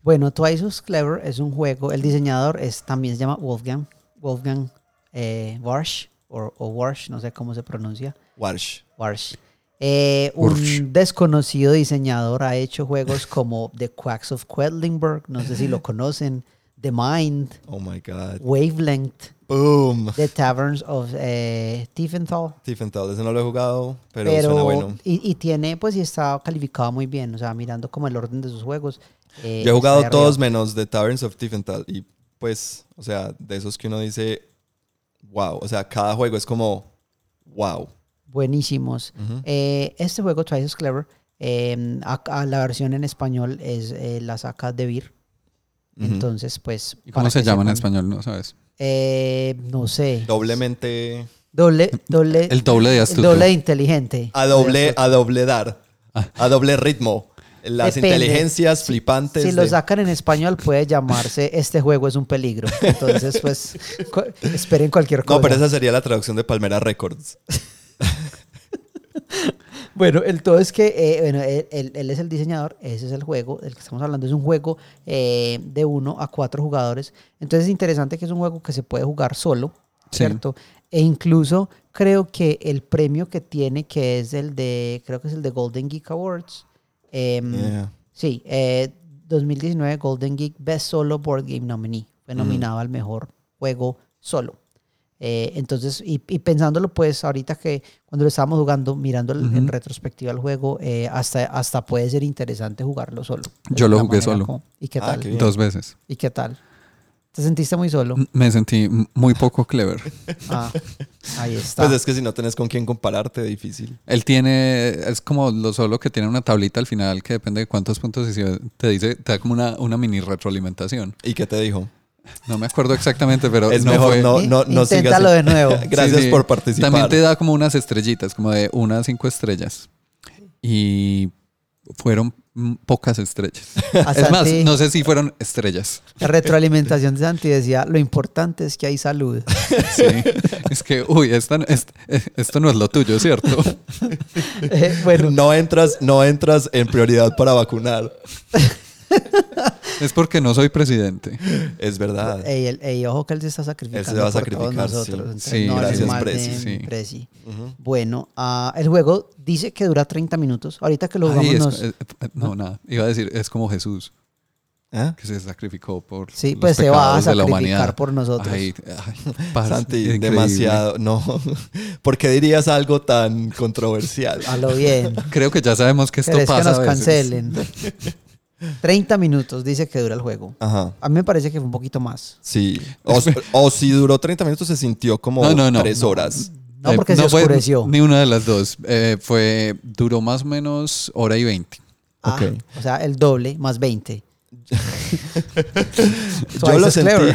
Bueno, Twice as Clever es un juego, el diseñador es, también se llama Wolfgang, Wolfgang eh, Warsch, o, o Warsch, no sé cómo se pronuncia. Warsh. Warsh. Eh, un Warsh. desconocido diseñador ha hecho juegos como The Quacks of Quedlinburg, no sé si lo conocen, The Mind, Oh my God. Wavelength, Boom. The Taverns of eh, Tiefenthal. Tiefenthal, ese no lo he jugado, pero, Pero, suena bueno. y, y tiene, pues, y está calificado muy bien, o sea, mirando como el orden de sus juegos. eh, Yo he jugado todos menos The Taverns of Tiefenthal. Y pues, o sea, de esos que uno dice, wow. O sea, cada juego es como, wow. Buenísimos. Eh, este juego, Twice as Clever, eh, acá la versión en español es eh, la saca de Vir. Entonces, pues. ¿Y para cómo se llama en español? No sabes. Eh, no sé. Doblemente. Doble, doble, El doble de astuto. doble de inteligente. A doble, a doble dar. A doble ritmo. Las Depende. inteligencias flipantes. Si lo de- sacan en español, puede llamarse Este juego es un peligro. Entonces, pues, cu- esperen cualquier cosa. No, pero esa sería la traducción de Palmera Records. Bueno, el todo es que, eh, bueno, él, él- él es el diseñador, ese es el juego del que estamos hablando. Es un juego eh, de uno a cuatro jugadores. Entonces es interesante que es un juego que se puede jugar solo, Sí. ¿cierto? E incluso creo que el premio que tiene, que es el de, creo que es el de Golden Geek Awards. em, Yeah. Sí, eh, 2019 Golden Geek Best Solo Board Game Nominee. Fue Mm. nominado al mejor juego solo. Eh, entonces, y, y pensándolo, pues ahorita que cuando lo estábamos jugando, mirando el- en retrospectiva el juego, eh, hasta, hasta puede ser interesante jugarlo solo. Yo lo jugué solo. como- ¿Y qué Ah, tal? qué. Dos veces. ¿Y qué tal? ¿Te sentiste muy solo? Me sentí muy poco clever. Ah, ahí está. Pues es que si no tenés con quién compararte, difícil. Él tiene, es como lo solo que tiene una tablita al final que depende de cuántos puntos hiciste, te dice, te da como una, una mini retroalimentación. ¿Y qué te dijo? No me acuerdo exactamente, pero Es no mejor fue- no, I- no, no sigas. Inténtalo de nuevo. Gracias Sí, sí. por participar. También te da como unas estrellitas, como de una a cinco estrellas. Y fueron pocas estrellas. A Es más, no sé si fueron estrellas. La retroalimentación de Santi decía, lo importante es que hay salud. Sí. Es que, uy, esta esto no es lo tuyo, ¿cierto? Eh, bueno, No entras, no entras en prioridad para vacunar. Es porque no soy presidente. Es verdad. Ey, el- ey, ojo que él se está sacrificando. Él se va a por sacrificar, todos sí. nosotros. Entonces, Sí, no gracias, Prezi, sí. Prezi. Bueno, ah, el juego dice que dura 30 minutos. Ahorita que lo jugamos Ay, es- nos- eh, eh, no, nada. Iba a decir, es como Jesús, ¿Ah? que se sacrificó por Sí, los pues se va a sacrificar por nosotros. Ay, ay, parce, Santi, increíble. demasiado. No. ¿Por qué dirías algo tan controversial? A lo bien. Creo que ya sabemos que esto es que pasa nos a veces. cancelen. 30 minutos dice que dura el juego. Ajá. A mí me parece que fue un poquito más. Sí. O, o si duró 30 minutos, se sintió como No, no, no. 3 horas. No, Eh, porque se fue oscureció. Ni una de las dos. Eh, fue, duró más o menos hora y veinte. Ah, Ok. O sea, el doble más 20. Yo lo sentí.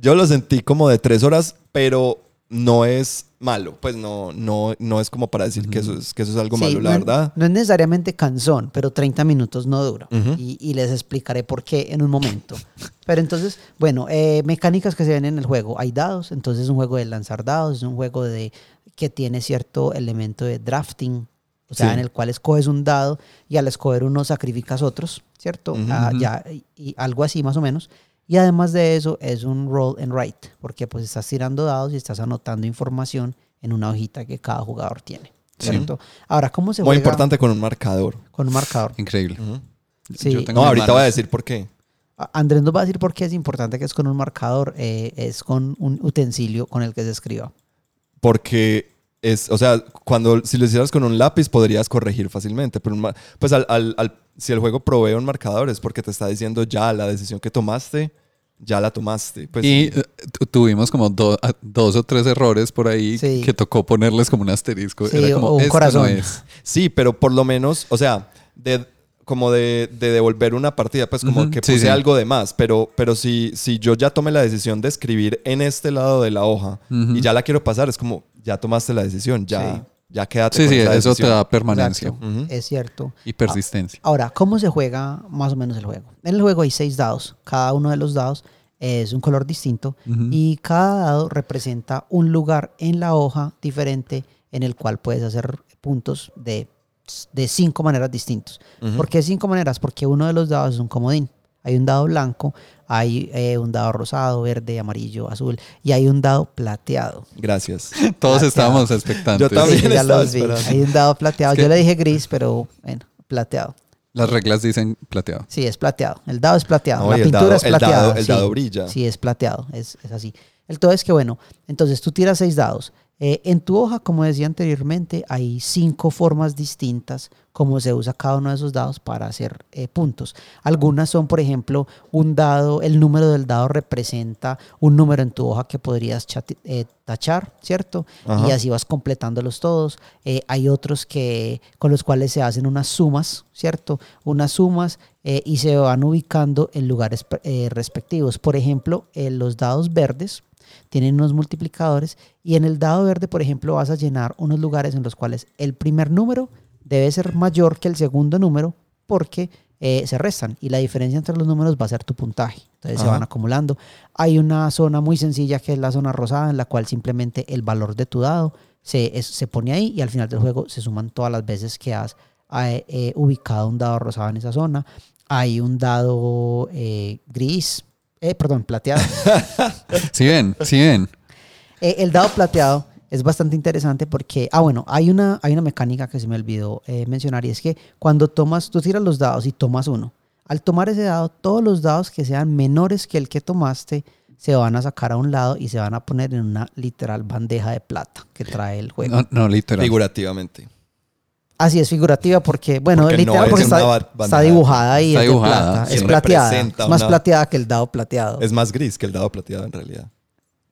Yo lo sentí como de 3 horas, pero no es malo. Pues no, no, no es como para decir que, eso es, que eso es algo Sí, malo, la no, verdad. No es necesariamente cansón, pero 30 minutos no dura. Y, y les explicaré por qué en un momento. Pero entonces, bueno, eh, mecánicas que se ven en el juego. Hay dados, entonces es un juego de lanzar dados, es un juego de que tiene cierto elemento de drafting, o sea, Sí. en el cual escoges un dado y al escoger uno sacrificas otros, ¿cierto? Ah, ya, y, y algo así más o menos. Y además de eso es un roll and write, porque pues estás tirando dados y estás anotando información en una hojita que cada jugador tiene, Sí. ¿cierto? Ahora, ¿cómo se Muy juega importante con un marcador. con un marcador? Increíble. Ujú. Sí. Yo tengo No, ahorita manos. voy a decir por qué. Andrés nos va a decir por qué es importante que es con un marcador, eh, es con un utensilio con el que se escriba. Porque es, o sea, cuando si lo hicieras con un lápiz podrías corregir fácilmente. Pero un pues al, al- al- si el juego provee un marcador es porque te está diciendo ya la decisión que tomaste, ya la tomaste. Pues, y eh, tu- tuvimos como do- a- dos o tres errores por ahí Sí. que tocó ponerles como un asterisco. Sí, Era como, o un "Esto corazón". no es. Sí, pero por lo menos, o sea, de, como de, de devolver una partida, pues como que puse sí. algo de más, pero, pero si, si yo ya tomé la decisión de escribir en este lado de la hoja y ya la quiero pasar, es como, ya tomaste la decisión, ya, Sí. ya quédate Sí, con sí, esa eso te da permanencia. Es cierto. y persistencia. Ahora, ¿cómo se juega más o menos el juego? En el juego hay seis dados. Cada uno de los dados es un color distinto y cada dado representa un lugar en la hoja diferente en el cual puedes hacer puntos de, de cinco maneras distintas. Ujú. ¿Por qué cinco maneras? Porque uno de los dados es un comodín. Hay un dado blanco, hay eh, un dado rosado, verde, amarillo, azul y hay un dado plateado. Gracias. Todos plateado. estábamos expectantes. Yo también. Sí, ya estaba los vi. esperando. Hay un dado plateado. Es que- Yo le dije gris, pero bueno, plateado. Las reglas dicen plateado. Sí, es plateado. El dado es plateado. No, la pintura dado- es el plateada. dado- el sí. dado brilla. Sí, es plateado. Es, es así. El todo es que, bueno, entonces tú tiras seis dados. Eh, en tu hoja, como decía anteriormente, hay cinco formas distintas como se usa cada uno de esos dados para hacer eh, puntos. Algunas son, por ejemplo, un dado, el número del dado representa un número en tu hoja que podrías eh, tachar, ¿cierto? Ajá. Y así vas completándolos todos. Hay otros que con los cuales se hacen unas sumas, ¿cierto? Unas sumas y se van ubicando en lugares respectivos. Por ejemplo, los dados verdes tienen unos multiplicadores y en el dado verde, por ejemplo, vas a llenar unos lugares en los cuales el primer número debe ser mayor que el segundo número porque eh, se restan y la diferencia entre los números va a ser tu puntaje. Entonces se van acumulando. Hay una zona muy sencilla que es la zona rosada en la cual simplemente el valor de tu dado se, es- se pone ahí y al final del juego se suman todas las veces que has eh, eh, ubicado un dado rosado en esa zona. Hay un dado gris, eh, perdón, plateado. ¿Sí ven? ¿Sí ven? Eh, el dado plateado es bastante interesante porque, ah, bueno, hay una, hay una mecánica que se me olvidó eh, mencionar y es que cuando tomas, tú tiras los dados y tomas uno. Al tomar ese dado, todos los dados que sean menores que el que tomaste se van a sacar a un lado y se van a poner en una literal bandeja de plata que trae el juego. No, no literal. Figurativamente. Así es figurativa porque, bueno, Porque literal porque está, dibujada y Está es de dibujada, plata. sí. Es plateada. Es más una- plateada que el dado plateado. Es más gris que el dado plateado en realidad.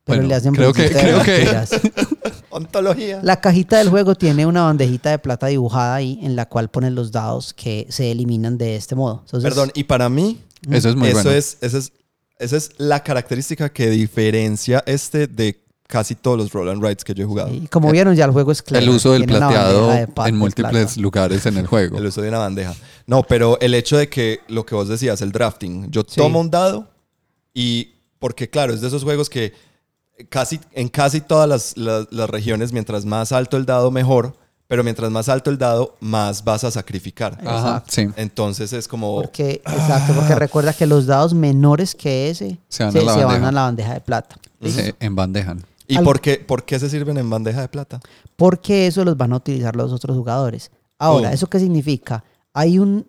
pero bueno, le hacen creo que- creo que-. Ontología. La cajita del juego tiene una bandejita de plata dibujada ahí en la cual ponen los dados que se eliminan de este modo. Entonces, Perdón, y para mí, Eso es muy eso bueno. es, esa es, esa es la característica que diferencia este de casi todos los roll and rides que yo he jugado. Y como vieron, ya el juego es claro. el uso del plateado de en múltiples plata. lugares en el juego. El uso de una bandeja. No, pero el hecho de que lo que vos decías, el drafting, yo Sí. tomo un dado y porque claro, es de esos juegos que casi en casi todas las, las- las regiones, mientras más alto el dado, mejor, pero mientras más alto el dado, más vas a sacrificar. Ajá, sí. Entonces es como... Porque, exacto, porque recuerda que los dados menores que ese Se van se, a la se van bandeja. a la bandeja de plata. Se embandejan. ¿Y Al- por qué, por qué se sirven en bandeja de plata? Porque eso los van a utilizar los otros jugadores. Ahora, Oh. ¿eso qué significa? Hay un,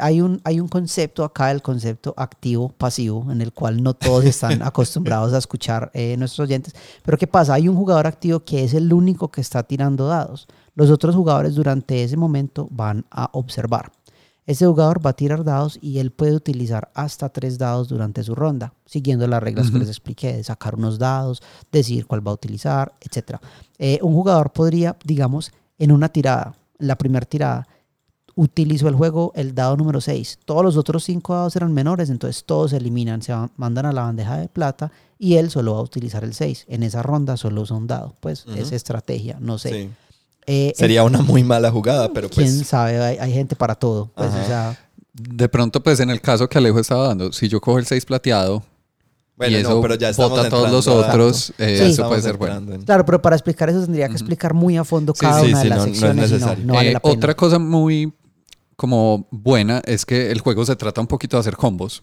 hay, un, hay un concepto acá, el concepto activo-pasivo, en el cual no todos están acostumbrados a escuchar eh, nuestros oyentes. Pero ¿qué pasa? Hay un jugador activo que es el único que está tirando dados. Los otros jugadores durante ese momento van a observar. Ese jugador va a tirar dados y él puede utilizar hasta tres dados durante su ronda, siguiendo las reglas que les expliqué, de sacar unos dados, decir cuál va a utilizar, etc. un jugador podría, digamos, en una tirada, la primera tirada, utilizó el juego el dado número 6. Todos los otros cinco dados eran menores, entonces todos se eliminan, se van- mandan a la bandeja de plata y él solo va a utilizar el 6. En esa ronda solo usa un dado. Pues es estrategia, no sé. Sí. Eh, Sería una muy mala jugada, pero quién pues... sabe, hay, hay gente para todo. Pues, Ajá. o sea, De pronto, pues en el caso que Alejo estaba dando, si yo cojo el 6 plateado Bueno, y no, eso pero ya estamos bota a todos los entrando otros, eh, Sí. eso puede ser bueno. entrando en- claro, pero para explicar eso tendría que explicar muy a fondo Sí, cada sí, una de las no- no es secciones. y vale Eh, la pena. otra cosa muy como buena es que el juego se trata un poquito de hacer combos.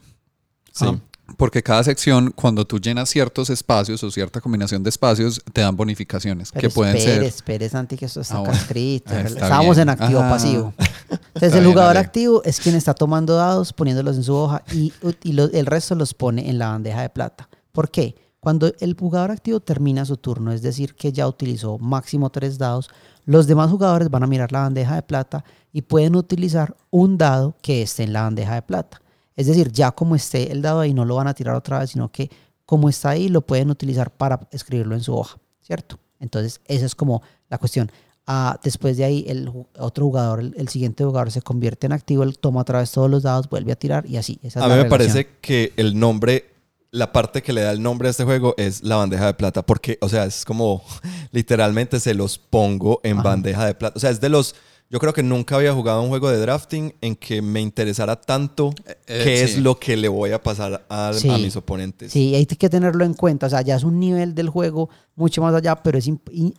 Sí. Ah. Porque cada sección, cuando tú llenas ciertos espacios o cierta combinación de espacios, te dan bonificaciones Pero que pueden espere, ser. espere, Santi, que esto está Ah, bueno. escrito. Ah, está Estábamos bien. en activo pasivo. Entonces, Está el jugador activo es quien está tomando dados, poniéndolos en su hoja y, y lo- el resto los pone en la bandeja de plata. ¿Por qué? Cuando el jugador activo termina su turno, es decir, que ya utilizó máximo tres dados, los demás jugadores van a mirar la bandeja de plata y pueden utilizar un dado que esté en la bandeja de plata. Es decir, ya como esté el dado ahí, no lo van a tirar otra vez, sino que como está ahí, lo pueden utilizar para escribirlo en su hoja, ¿cierto? Entonces, esa es como la cuestión. Ah, después de ahí, el otro jugador, el, el siguiente jugador se convierte en activo, él toma otra vez todos los dados, vuelve a tirar y así. Esa es A la mí me relación. parece que el nombre, la parte que le da el nombre a este juego es la bandeja de plata, porque, o sea, es como literalmente se los pongo en Ajá. bandeja de plata. O sea, es de los. Yo creo que nunca había jugado un juego de drafting en que me interesara tanto eh, qué sí. es lo que le voy a pasar a, Sí. a mis oponentes. Sí, hay que tenerlo en cuenta. O sea, ya es un nivel del juego mucho más allá, pero es,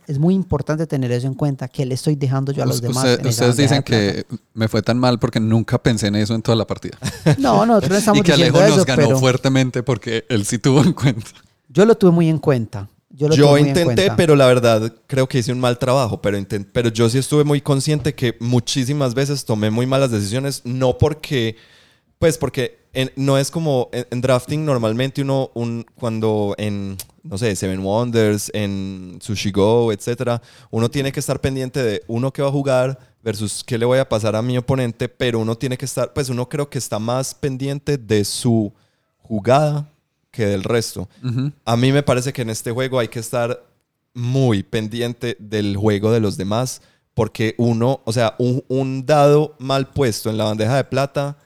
es muy importante tener eso en cuenta. ¿Qué le estoy dejando yo a los demás? esa ustedes dicen de que me fue tan mal porque nunca pensé en eso en toda la partida. plata? No, nosotros no estamos y que diciendo Alejo nos eso, ganó pero fuertemente porque él sí tuvo en cuenta. yo lo tuve muy en cuenta. Yo, lo intenté, pero la verdad creo que hice un mal trabajo, pero, pero yo sí estuve muy consciente que muchísimas veces tomé muy malas decisiones, no porque, pues porque en- no es como en, en drafting normalmente uno, un, cuando en, no sé, Seven Wonders, en Sushi Go, etcétera, uno tiene que estar pendiente de uno que va a jugar versus qué le voy a pasar a mi oponente, pero uno tiene que estar, pues uno creo que está más pendiente de su jugada que del resto. A mí me parece que en este juego hay que estar muy pendiente del juego de los demás, porque uno, o sea, un, un dado mal puesto en la bandeja de plata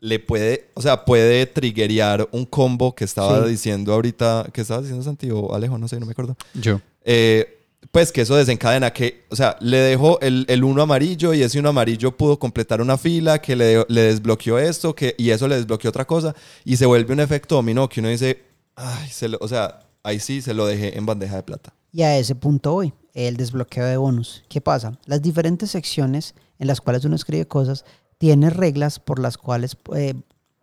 le puede, o sea, puede triggerear un combo que estaba Sí. diciendo ahorita, que estaba diciendo Santi o Alejo, no sé, no me acuerdo. Yo. Eh, pues que eso desencadena que, o sea, le dejó el, el uno amarillo y ese uno amarillo pudo completar una fila que le, le desbloqueó esto que, y eso le desbloqueó otra cosa y se vuelve un efecto dominó que uno dice, ay, se lo- o sea, ahí sí se lo dejé en bandeja de plata. Y a ese punto voy, el desbloqueo de bonus. ¿Qué pasa? Las diferentes secciones en las cuales uno escribe cosas tienen reglas por las cuales, eh,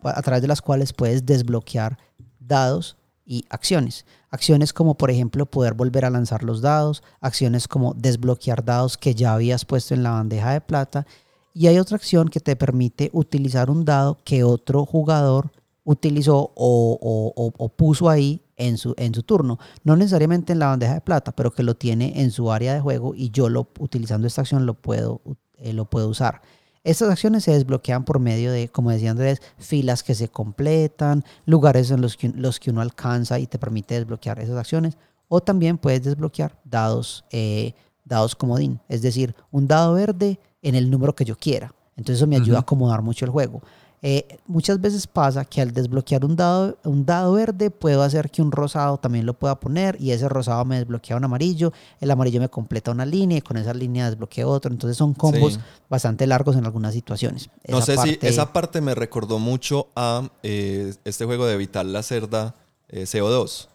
a través de las cuales puedes desbloquear dados y acciones. Acciones como, por ejemplo, poder volver a lanzar los dados, acciones como desbloquear dados que ya habías puesto en la bandeja de plata. Y hay otra acción que te permite utilizar un dado que otro jugador utilizó o, o- o- puso ahí en su, en su turno. No necesariamente en la bandeja de plata, pero que lo tiene en su área de juego y yo lo, utilizando esta acción lo puedo, eh, lo puedo usar. Estas acciones se desbloquean por medio de, como decía Andrés, filas que se completan, lugares en los que, los que uno alcanza y te permite desbloquear esas acciones. O también puedes desbloquear dados, eh, dados comodín, es decir, un dado verde en el número que yo quiera. Entonces eso me ayuda a acomodar mucho el juego. Eh, muchas veces pasa que al desbloquear un dado, un dado verde puedo hacer que un rosado también lo pueda poner y ese rosado me desbloquea un amarillo, el amarillo me completa una línea y con esa línea desbloqueo otro. Entonces son combos Sí. bastante largos en algunas situaciones. No Esa sé si parte- esa parte me recordó mucho a eh, este juego de Vital la Cerda eh, CO2.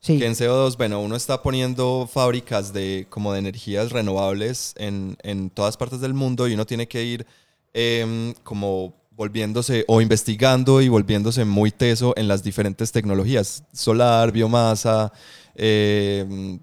Sí. Que en CO2, bueno, uno está poniendo fábricas de como de energías renovables en, en todas partes del mundo y uno tiene que ir em, como volviéndose o investigando y volviéndose muy teso en las diferentes tecnologías. Solar, biomasa, em,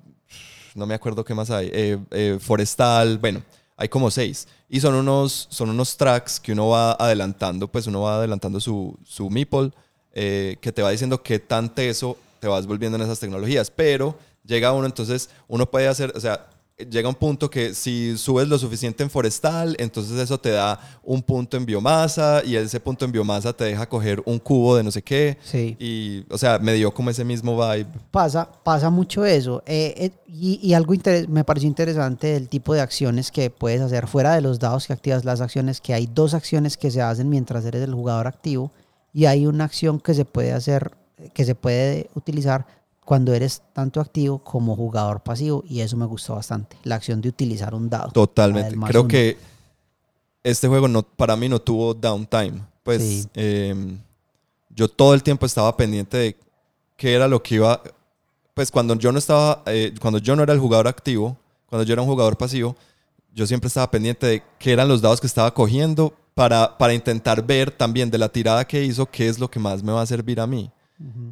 no me acuerdo qué más hay, eh, eh, forestal, bueno, hay como seis. Y son unos, son unos tracks que uno va adelantando, pues uno va adelantando su, su meeple, eh, que te va diciendo qué tan teso te vas volviendo en esas tecnologías. Pero llega uno, entonces uno puede hacer, o sea, llega un punto que si subes lo suficiente en forestal, entonces eso te da un punto en biomasa y ese punto en biomasa te deja coger un cubo de no sé qué. Sí. Y, o sea, me dio como ese mismo vibe. Pasa, pasa mucho eso. Eh, eh, y, y algo me pareció interesante del tipo de acciones que puedes hacer fuera de los dados que activas las acciones, que hay dos acciones que se hacen mientras eres el jugador activo y hay una acción que se puede hacer, que se puede utilizar cuando eres tanto activo como jugador pasivo y eso me gustó bastante, la acción de utilizar un dado. Totalmente. Creo uno. que este juego no, para mí no tuvo downtime. Pues Sí. em, yo todo el tiempo estaba pendiente de qué era lo que iba. Pues cuando yo no estaba, eh, cuando yo no era el jugador activo, cuando yo era un jugador pasivo, yo siempre estaba pendiente de qué eran los dados que estaba cogiendo para, para intentar ver también de la tirada que hizo qué es lo que más me va a servir a mí.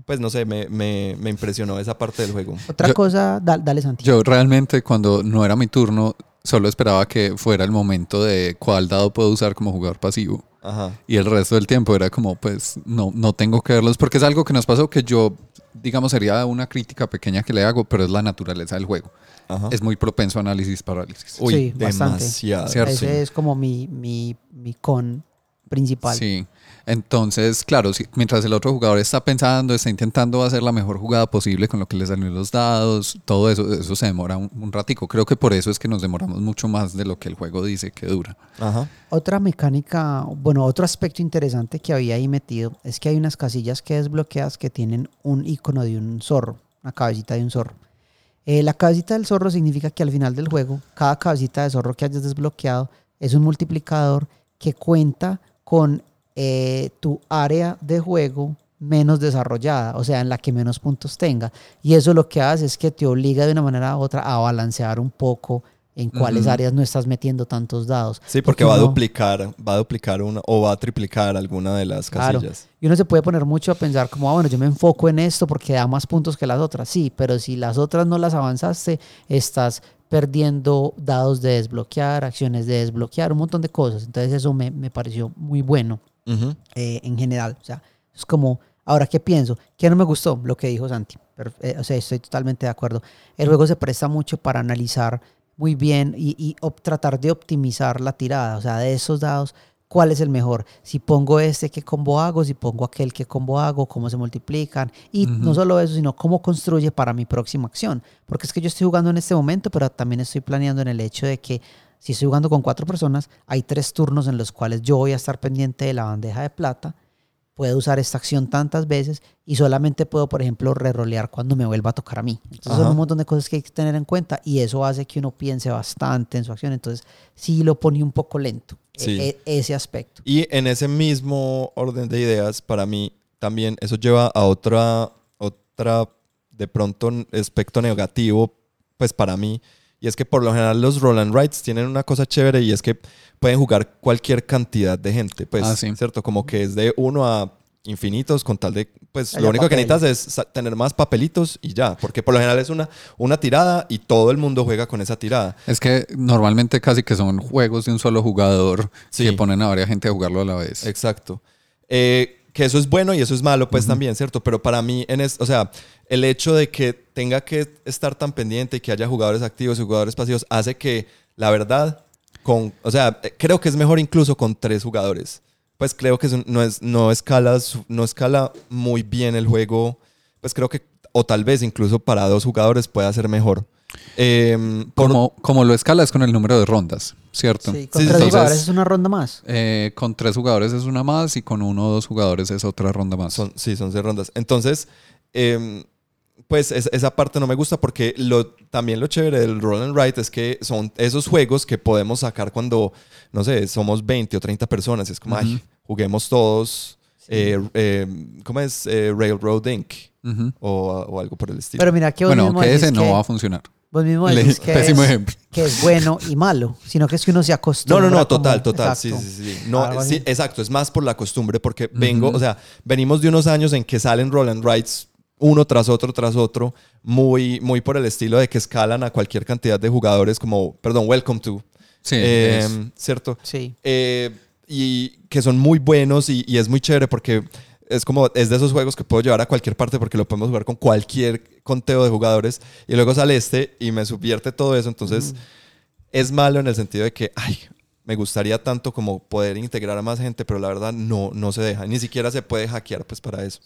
Pues no sé, me, me, me impresionó esa parte del juego. Otra Yo- cosa, da- dale Santi. Yo realmente cuando no era mi turno, solo esperaba que fuera el momento de cuál dado puedo usar como jugador pasivo. Ajá. Y el resto del tiempo era como, pues, no, no tengo que verlos, porque es algo que nos pasó que yo, digamos, sería una crítica pequeña que le hago, pero es la naturaleza del juego. Ajá. Es muy propenso a análisis parálisis. Uy, Sí, bastante. demasiado. Cierto. Ese sí. es como mi, mi, mi con principal. Sí. Entonces, claro, si- mientras el otro jugador está pensando, está intentando hacer la mejor jugada posible con lo que le salió en los dados, todo eso, eso se demora un, un ratico. Creo que por eso es que nos demoramos mucho más de lo que el juego dice que dura. Ajá. Otra mecánica, bueno, otro aspecto interesante que había ahí metido es que hay unas casillas que desbloqueas que tienen un icono de un zorro, una cabecita de un zorro. Eh, la cabecita del zorro significa que al final del juego, cada cabecita de zorro que hayas desbloqueado es un multiplicador que cuenta con eh, tu área de juego menos desarrollada, o sea, en la que menos puntos tenga. Y eso lo que hace es que te obliga de una manera u otra a balancear un poco en cuáles áreas no estás metiendo tantos dados. Sí, porque va a duplicar, va a duplicar una o va a triplicar alguna de las Claro. casillas. Y uno se puede poner mucho a pensar como, ah, bueno, yo me enfoco en esto porque da más puntos que las otras. Sí, pero si las otras no las avanzaste, estás perdiendo dados de desbloquear, acciones de desbloquear, un montón de cosas. Entonces eso me, me pareció muy bueno Ujú. eh, en general. O sea, es como, ahora, ¿qué pienso? ¿Qué no me gustó? Lo que dijo Santi. Pero, eh, o sea, estoy totalmente de acuerdo. El juego se presta mucho para analizar muy bien y, y tratar de optimizar la tirada. O sea, de esos dados, ¿cuál es el mejor? Si pongo este, ¿qué combo hago? Si pongo aquel, ¿qué combo hago? ¿Cómo se multiplican? Y no solo eso, sino cómo construye para mi próxima acción. Porque es que yo estoy jugando en este momento, pero también estoy planeando en el hecho de que si estoy jugando con cuatro personas, hay tres turnos en los cuales yo voy a estar pendiente de la bandeja de plata. Puedo usar esta acción tantas veces y solamente puedo, por ejemplo, rerolear cuando me vuelva a tocar a mí. Entonces son Ajá. un montón de cosas que hay que tener en cuenta y eso hace que uno piense bastante en su acción. Entonces sí lo pone un poco lento, e- Sí. e- ese aspecto. Y en ese mismo orden de ideas, para mí también eso lleva a otra, otra de pronto aspecto negativo, pues para mí, y es que por lo general los roll and rights tienen una cosa chévere y es que pueden jugar cualquier cantidad de gente, pues, Ah, sí. ¿cierto? Como que es de uno a infinitos con tal de, pues Haya lo único que necesitas es tener más papelitos y ya, porque por lo general es una, una tirada y todo el mundo juega con esa tirada. Es que normalmente casi que son juegos de un solo jugador Sí. que ponen a varias gente a jugarlo a la vez. Exacto. Eh, que eso es bueno y eso es malo, pues también, ¿cierto? Pero para mí, en es, o sea, el hecho de que tenga que estar tan pendiente y que haya jugadores activos y jugadores pasivos hace que, la verdad, con, o sea, eh, creo que es mejor incluso con tres jugadores. Pues creo que no, es, no, escala, no escala muy bien el juego. Pues creo que, o tal vez incluso para dos jugadores pueda ser mejor. Em, por- Como, como lo escalas con el número de rondas, ¿cierto? Sí, con Sí, tres entonces- jugadores es una ronda más. Eh, con tres jugadores es una más y con uno o dos jugadores es otra ronda más. Son, sí, son seis rondas. Entonces, em, pues es- esa parte no me gusta porque lo, también lo chévere del Roll and Write es que son esos juegos que podemos sacar cuando, no sé, somos 20 o 30 personas. Es como, ay, juguemos todos eh, eh, ¿cómo es? Eh, Railroad Inc. O, o algo por el estilo. Pero mira que Bueno, que ese no que- va a funcionar. Vos mismo Le- decís que pésimo es, ejemplo. que es bueno y malo, sino que es que uno se No, acostumbra. no, no, como- total, total. Sí, Exacto. sí, sí. sí. No, sí, exacto, es más por la costumbre porque vengo, o sea, venimos de unos años en que salen roll and rides uno tras otro, tras otro, muy, muy por el estilo de que escalan a cualquier cantidad de jugadores como, perdón, Welcome to. Sí, Eh, es- ¿Cierto? Sí. Eh, y que son muy buenos y, y es muy chévere porque es como, es de esos juegos que puedo llevar a cualquier parte porque lo podemos jugar con cualquier conteo de jugadores y luego sale este y me subvierte todo eso, entonces es malo en el sentido de que, ay, me gustaría tanto como poder integrar a más gente, pero la verdad no, no se deja, ni siquiera se puede hackear pues para eso.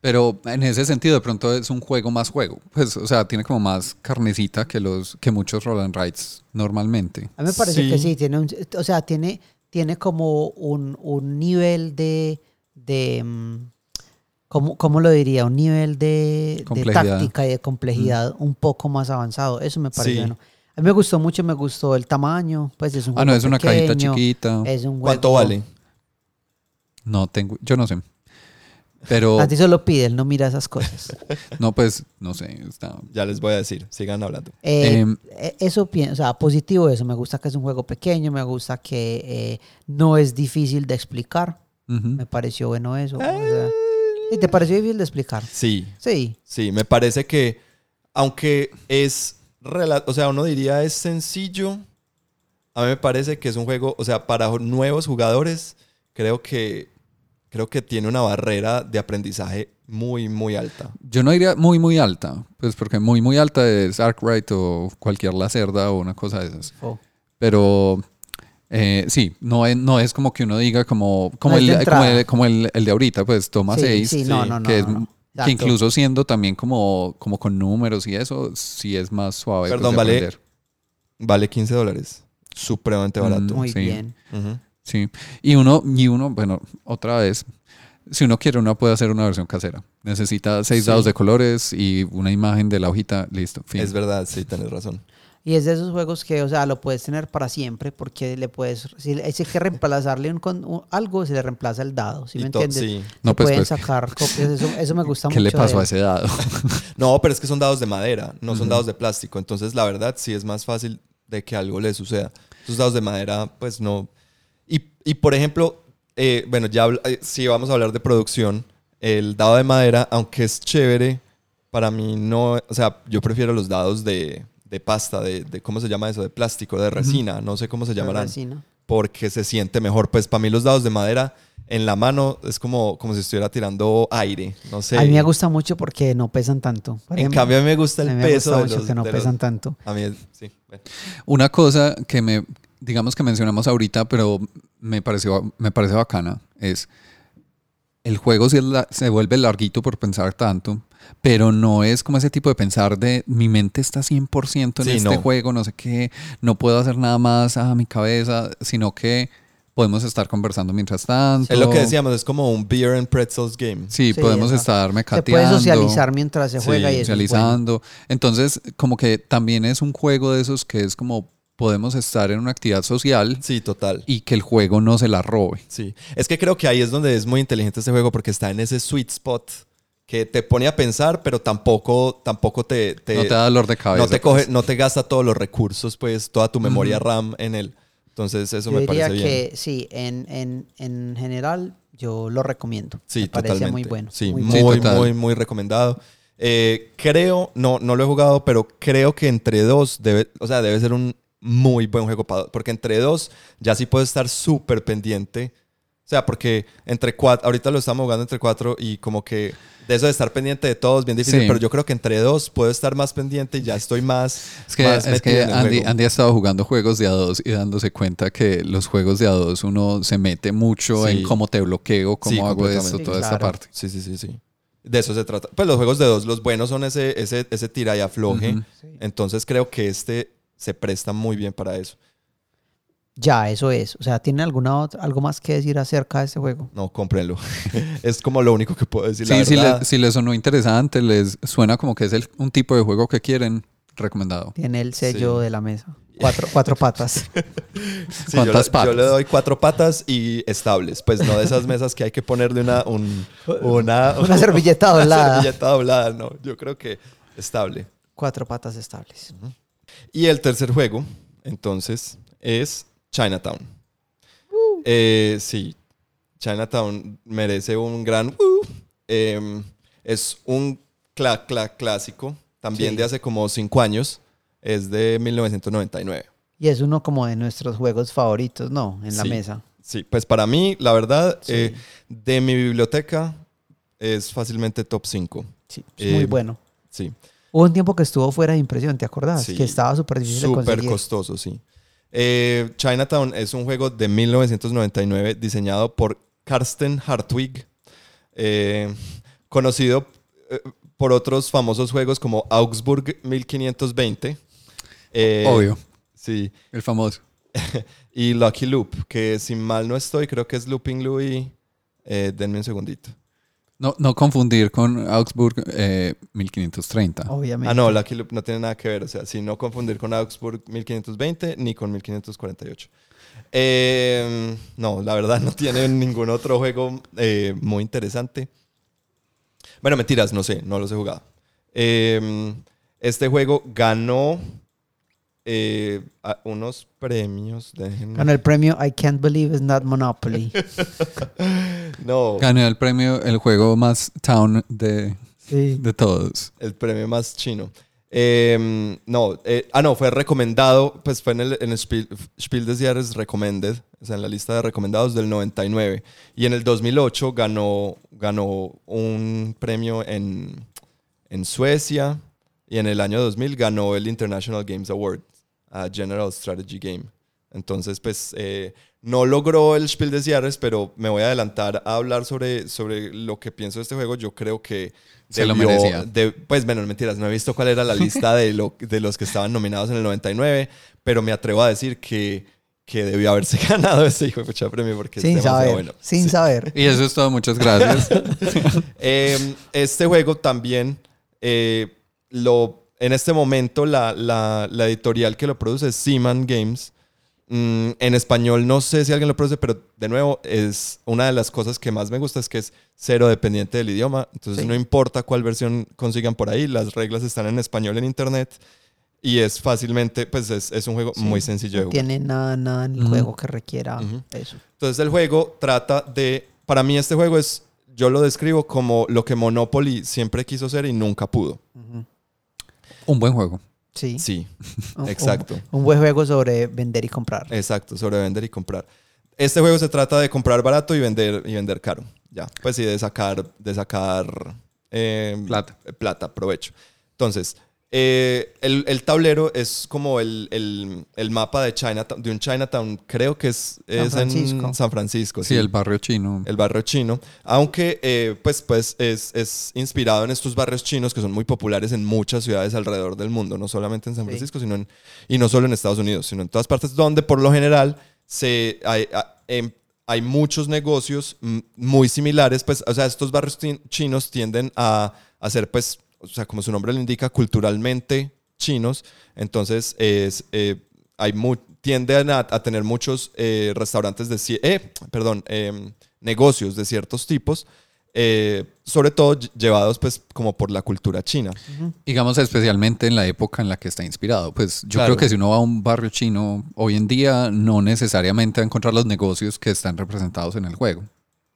Pero en ese sentido, de pronto es un juego más juego. Pues, o sea, tiene como más carnecita que los que muchos roll and rides normalmente. A mí me parece Sí. que sí, tiene un, o sea, tiene, tiene como un, un nivel de, de mm, ¿cómo, cómo lo diría? Un nivel de, táctica y de complejidad un poco más avanzado. Eso me parece Sí. bueno. A mí me gustó mucho, me gustó el tamaño, pues es un Ah, no, es una cajita chiquita. Es un ¿Cuánto vale? No tengo, yo no sé. Pero, A ti solo pide, él no mira esas cosas. no, pues, no sé. Está... Ya les voy a decir, sigan hablando. Eh, Em, eh, eso, pi- o sea, positivo eso. Me gusta que es un juego pequeño, me gusta que eh, no es difícil de explicar. Me pareció bueno eso. o sea, ¿y ¿Te pareció difícil de explicar? Sí, Sí. Sí, me parece que, aunque es, rela- o sea, uno diría es sencillo, a mí me parece que es un juego, o sea, para nuevos jugadores, creo que, creo que tiene una barrera de aprendizaje muy, muy alta. Yo no diría muy, muy alta. Pues porque muy, muy alta es Arkwright o cualquier Lacerda o una cosa de esas. Oh. Pero eh, sí, no es, no es como que uno diga como, como, No el, como, el, como el- el de ahorita, pues toma Sí, 6. sí, no, sí, no, no. que, es- no, no. que Exacto. incluso siendo también como, como con números y eso, sí es más suave. pues, Perdón, vale. Vale 15 dólares. Supremamente barato. Muy Sí. bien. Sí. Y uno, y uno, bueno, otra vez, si uno quiere, uno puede hacer una versión casera. Necesita seis Sí. dados de colores y una imagen de la hojita, listo. Fin. Es verdad, sí, tienes razón. Y es de esos juegos que, o sea, lo puedes tener para siempre porque le puedes, si hay que reemplazarle un, algo, se le reemplaza el dado, ¿sí Y me entiendes? sí. No, pues, pueden pues. sacar copias, eso, eso me gusta ¿Qué mucho. le pasó a ese dado? No, pero es que son dados de madera, no son dados de plástico. Entonces, la verdad, sí es más fácil de que algo le suceda. Esos dados de madera, pues no. Y, y, por ejemplo, eh, bueno, ya eh, si vamos a hablar de producción, el dado de madera, aunque es chévere, para mí no. O sea, yo prefiero los dados de, de pasta, de, de- ¿Cómo se llama eso? De plástico, de resina, no sé cómo se llamarán. resina. Porque se siente mejor. Pues para mí, los dados de madera en la mano es como, como si estuviera tirando aire. No sé. A mí me gusta mucho porque no pesan tanto. Por En ejemplo, cambio, a mí me gusta a el mí me peso gusta de mucho los- que no de los- pesan tanto. A mí, es- sí. bueno. Una cosa que me, digamos que mencionamos ahorita, pero me pareció, me parece bacana, es el juego sí es la- se vuelve larguito por pensar tanto, pero no es como ese tipo de pensar de mi mente está 100% en Sí, este no. juego, no sé qué, no puedo hacer nada más a mi cabeza, sino que podemos estar conversando mientras tanto. Es lo que decíamos, es como un beer and pretzels game. Sí, Sí, podemos estar Se mecateando. puede socializar mientras se Sí, juega y eso es bueno. socializando. Entonces, como que también es un juego de esos que es como podemos estar en una actividad social Sí, total. y que el juego no se la robe. Sí. Es que creo que ahí es donde es muy inteligente este juego porque está en ese sweet spot que te pone a pensar, pero tampoco, tampoco te, te- no te da dolor de cabeza. no te pues. coge, no te gasta todos los recursos, pues, toda tu memoria RAM en él. Entonces, eso Yo me diría parece bien. que sí, en, en, en general yo lo recomiendo. Sí, me parece totalmente. muy bueno. Sí, muy muy, Sí, muy, muy, recomendado. Eh, creo, no, no lo he jugado, pero creo que entre dos debe, o sea, debe ser un muy buen juego para, porque entre dos ya sí puedes estar súper pendiente. O sea, porque entre cuatro, ahorita lo estamos jugando entre cuatro y como que de eso de estar pendiente de todos, bien difícil, Sí. pero yo creo que entre dos puedo estar más pendiente y ya estoy más, Es que, más es metido que en el Andy, juego. Andy ha estado jugando juegos de a dos y dándose cuenta que los juegos de a dos uno se mete mucho Sí. en cómo te bloqueo, cómo Sí, hago esto, completamente. toda Sí, esta claro. parte. Sí, sí, sí, sí. De eso se trata. Pues los juegos de dos, los buenos son ese, ese, ese tira y afloje. Entonces creo que este se presta muy bien para eso. Ya, eso es. O sea, ¿tiene alguna otra, algo más que decir acerca de este juego? No, cómprenlo. es como lo único que puedo decir. Sí, la si, le- si les sonó interesante, les suena como que es el- un tipo de juego que quieren, Recomendado. Tiene el sello Sí. de la mesa. Cuatro, cuatro patas. Sí, yo, ¿Cuántas le- yo patas? le doy cuatro patas y estables. Pues no de esas mesas que hay que ponerle una, un- una, Una servilleta una doblada. servilleta doblada, no. Yo creo que estable. Cuatro patas estables. Y el tercer juego, entonces, es Chinatown. Eh, sí, Chinatown merece un gran... uh. Em, es un cla- cla- clásico, también Sí. de hace como cinco años. Es de 1999. Y es uno como de nuestros juegos favoritos, ¿no? En la Sí. mesa. Sí, pues para mí, la verdad, Sí. eh, de mi biblioteca es fácilmente top 5. Sí, es muy Eh, bueno. Sí, Hubo un tiempo que estuvo fuera de impresión, ¿te acordás? Sí. Que estaba súper difícil de súper conseguir. costoso, sí. Eh, Chinatown es un juego de 1999 diseñado por Karsten Hartwig, eh, conocido eh, por otros famosos juegos como Augsburg 1520. eh, Obvio, Sí, el famoso. y Lucky Loop, que si mal no estoy, creo que es Looping Louis. Eh, denme un segundito. No, no confundir con Augsburg eh, 1530. Obviamente. Ah, no, Lucky Loop no tiene nada que ver. O sea, si no confundir con Augsburg 1520 ni con 1548. Eh, no, la verdad no tiene ningún otro juego eh, muy interesante. Bueno, mentiras, no sé, no los he jugado. Eh, este juego ganó eh, unos premios. déjenme- Con el premio I Can't Believe It's Not Monopoly. No, Ganó el premio, el juego más town de, Sí. de todos. el premio más chino. Eh, no, eh, ah, no, fue recomendado, pues fue en el, en el Spiel, Spiel des Jahres Recommended, o sea, en la lista de recomendados del 99. Y en el 2008 ganó, ganó un premio en, en Suecia y en el año 2000 ganó el International Games Award a General Strategy Game. Entonces, pues eh, no logró el Spiel des Jahres, pero me voy a adelantar a hablar sobre, sobre lo que pienso de este juego. Yo creo que Se lo debió- merecía. de- pues, bueno, mentiras, no he visto cuál era la lista de, lo, de los que estaban nominados en el 99, pero me atrevo a decir que, que debió haberse ganado ese hijo de premio porque es Sin demasiado saber. bueno. Sin Sí. saber. Y eso es todo, muchas gracias. Eh, este juego también, eh, lo, en este momento, la, la- la editorial que lo produce es Seaman Games. Mm, en español no sé si alguien lo produce, pero de nuevo, es una de las cosas que más me gusta es que es cero dependiente del idioma. Entonces Sí. no importa cuál versión consigan por ahí, las reglas están en español en internet. Y es fácilmente, pues es, es un juego Sí, muy sencillo de No jugar. tiene nada, nada en el Ujú. juego que requiera Ujú. eso. Entonces el juego trata de, para mí este juego es, yo lo describo como lo que Monopoly siempre quiso ser y nunca pudo. Ujú. Un buen juego. Sí. Sí, Un- exacto. Un, un buen juego sobre vender y comprar. exacto, sobre vender y comprar. Este juego se trata de comprar barato y vender, y vender caro. Ya, pues sí, de sacar, de sacar eh, Plata. plata, provecho. Entonces, eh, el, el tablero es como el, el- el mapa de Chinatown, de un Chinatown, creo que es, es en San Francisco. Sí, el barrio chino. el barrio chino, aunque eh, pues, pues es, es inspirado en estos barrios chinos que son muy populares en muchas ciudades alrededor del mundo, no solamente en San Sí. Francisco, sino en- y no solo en Estados Unidos, sino en todas partes donde por lo general se, hay, em- hay muchos negocios mm, muy similares, pues, o sea, estos barrios chinos tienden a, a ser, pues, o sea, como su nombre lo indica, culturalmente chinos, entonces es, eh, hay mu- tienden a, a tener muchos eh, restaurantes de, ci- eh, perdón, em, negocios de ciertos tipos, eh, sobre todo ll- llevados pues como por la cultura china. Digamos, especialmente en la época en la que está inspirado. Pues yo Claro. creo que si uno va a un barrio chino hoy en día, no necesariamente va a encontrar los negocios que están representados en el juego.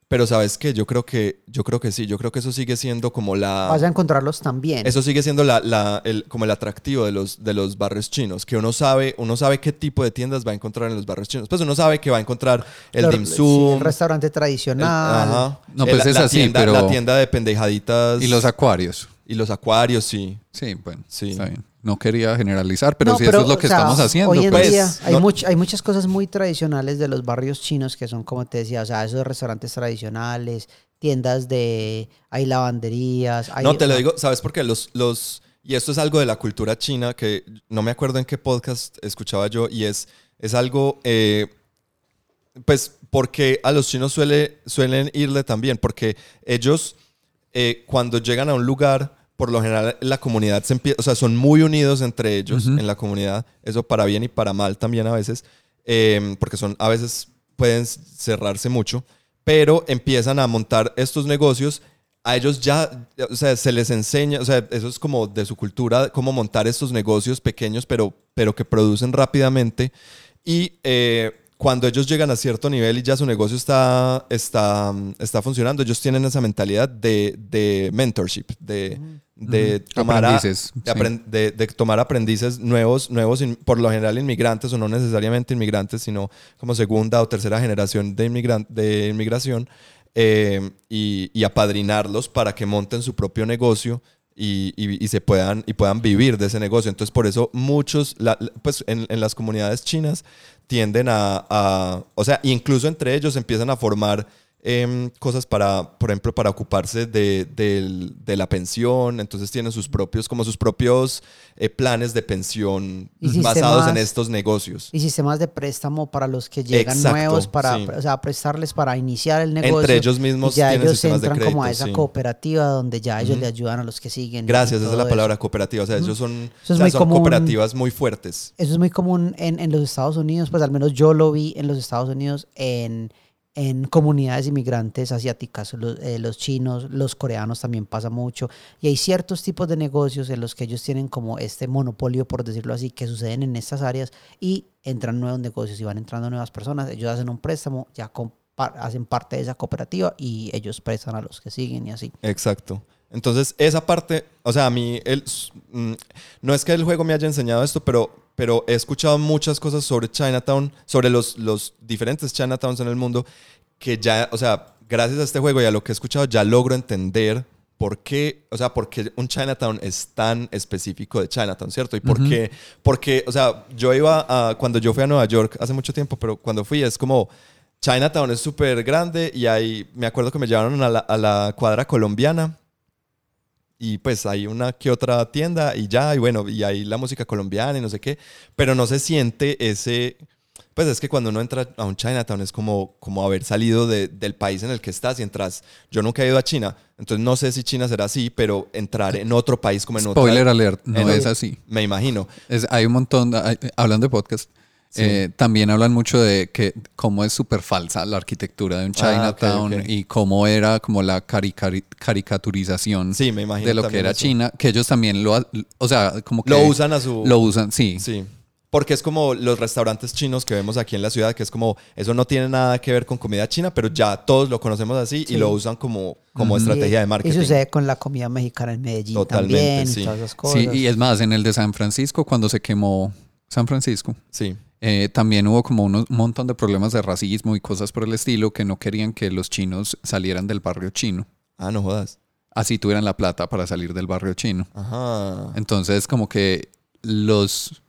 Pero sabes que yo creo que yo creo que sí, yo creo que eso sigue siendo como la Vas a encontrarlos también. Eso sigue siendo la, la- el, como el atractivo de los, de los barrios chinos, que uno sabe, uno sabe qué tipo de tiendas va a encontrar en los barrios chinos. Pues uno sabe que va a encontrar el Los- dim sí, sum, el restaurante el- tradicional. ajá, No, el- pues la, es la así, tienda, pero- la tienda de pendejaditas Y los acuarios. y los acuarios, sí. Sí, bueno, Sí. está bien. No quería generalizar, pero No, si eso es lo que o sea, estamos haciendo. Hoy en pues, día hay, no- much- hay muchas cosas muy tradicionales de los barrios chinos que son, como te decía, o sea, esos restaurantes tradicionales, tiendas de. Hay lavanderías. Hay, no, te lo digo, ¿sabes por qué? Los, los, y esto es algo de la cultura china que no me acuerdo en qué podcast escuchaba yo, y es, es algo, eh, pues, porque a los chinos suele, suelen irle también, porque ellos, eh, cuando llegan a un lugar, por lo general la comunidad se empieza, o sea, son muy unidos entre ellos en la comunidad, eso para bien y para mal también a veces, eh, porque son, a veces pueden cerrarse mucho, pero empiezan a montar estos negocios. A ellos ya, o sea, se les enseña, o sea, eso es como de su cultura, cómo montar estos negocios pequeños, pero, pero que producen rápidamente. Y eh, cuando ellos llegan a cierto nivel y ya su negocio está, está, está funcionando, ellos tienen esa mentalidad de, de mentorship, de, de, tomar Aprendices, de, apren- de- de tomar aprendices nuevos, nuevos in- por lo general inmigrantes o no necesariamente inmigrantes, sino como segunda o tercera generación de, inmigran- de inmigración eh, y, y apadrinarlos para que monten su propio negocio y, y- y se puedan, y puedan vivir de ese negocio. Entonces, por eso muchos, la- pues en, en las comunidades chinas tienden a, a- o sea, incluso entre ellos empiezan a formar em, cosas para, por ejemplo, para ocuparse de, de la pensión. Entonces tienen sus propios, como sus propios eh, planes de pensión basados en estos negocios. Y sistemas de préstamo para los que llegan Exacto, nuevos, para sí. o sea, prestarles para iniciar el negocio. Entre ellos mismos y ya tienen ellos sistemas de entran como a crédito, esa sí. cooperativa donde ya ellos le ayudan a los que siguen. Gracias, esa es la eso. palabra cooperativa. O sea, ellos son, Eso es o sea, muy son común. cooperativas muy fuertes. Eso es muy común en, en los Estados Unidos, pues al menos yo lo vi en los Estados Unidos en, en comunidades inmigrantes asiáticas, los, eh, los chinos, los coreanos también pasa mucho. Y hay ciertos tipos de negocios en los que ellos tienen como este monopolio, por decirlo así, que suceden en estas áreas y entran nuevos negocios y van entrando nuevas personas. Ellos hacen un préstamo, ya hacen parte de esa cooperativa y ellos prestan a los que siguen y así. Exacto. Entonces, esa parte, o sea, a mí, el, mm, no es que el juego me haya enseñado esto, pero, pero he escuchado muchas cosas sobre Chinatown, sobre los, los diferentes Chinatowns en el mundo, que ya, o sea, gracias a este juego y a lo que he escuchado, ya logro entender por qué, o sea, por qué un Chinatown es tan específico de Chinatown, ¿cierto? Y por qué, porque, o sea, yo iba a, cuando yo fui a Nueva York hace mucho tiempo, pero cuando fui es como, Chinatown es súper grande y ahí me acuerdo que me llevaron a la, a la cuadra colombiana y pues hay una que otra tienda y ya, y bueno, y hay la música colombiana y no sé qué, pero no se siente ese, pues es que cuando uno entra a un Chinatown es como, como haber salido de- del país en el que estás y entras, yo nunca he ido a China, entonces no sé si China será así, pero entrar en otro país como en Spoiler otra, alert, no es así. me imagino. Es- hay un montón, hay- hablando de podcast, eh, también hablan mucho de que cómo es súper falsa la arquitectura de un Ah, Chinatown ok. y cómo era como la caricari- caricaturización Sí, me de lo que era eso. China, que ellos también lo, o sea, como que Lo usan a su... Lo usan, sí. Sí. Porque es como los restaurantes chinos que vemos aquí en la ciudad, que es como, eso no tiene nada que ver con comida china, pero ya todos lo conocemos así Sí. y lo usan como, como estrategia de marketing. Y sucede con la comida mexicana en Medellín Totalmente, también, sí. y todas esas cosas. Sí, y es más, en el de San Francisco, cuando se quemó San Francisco, Sí. Eh, también hubo como un montón de problemas de racismo y cosas por el estilo que no querían que los chinos salieran del barrio chino. Ah, no jodas. Así tuvieran la plata para salir del barrio chino. Ajá. Entonces, como que los.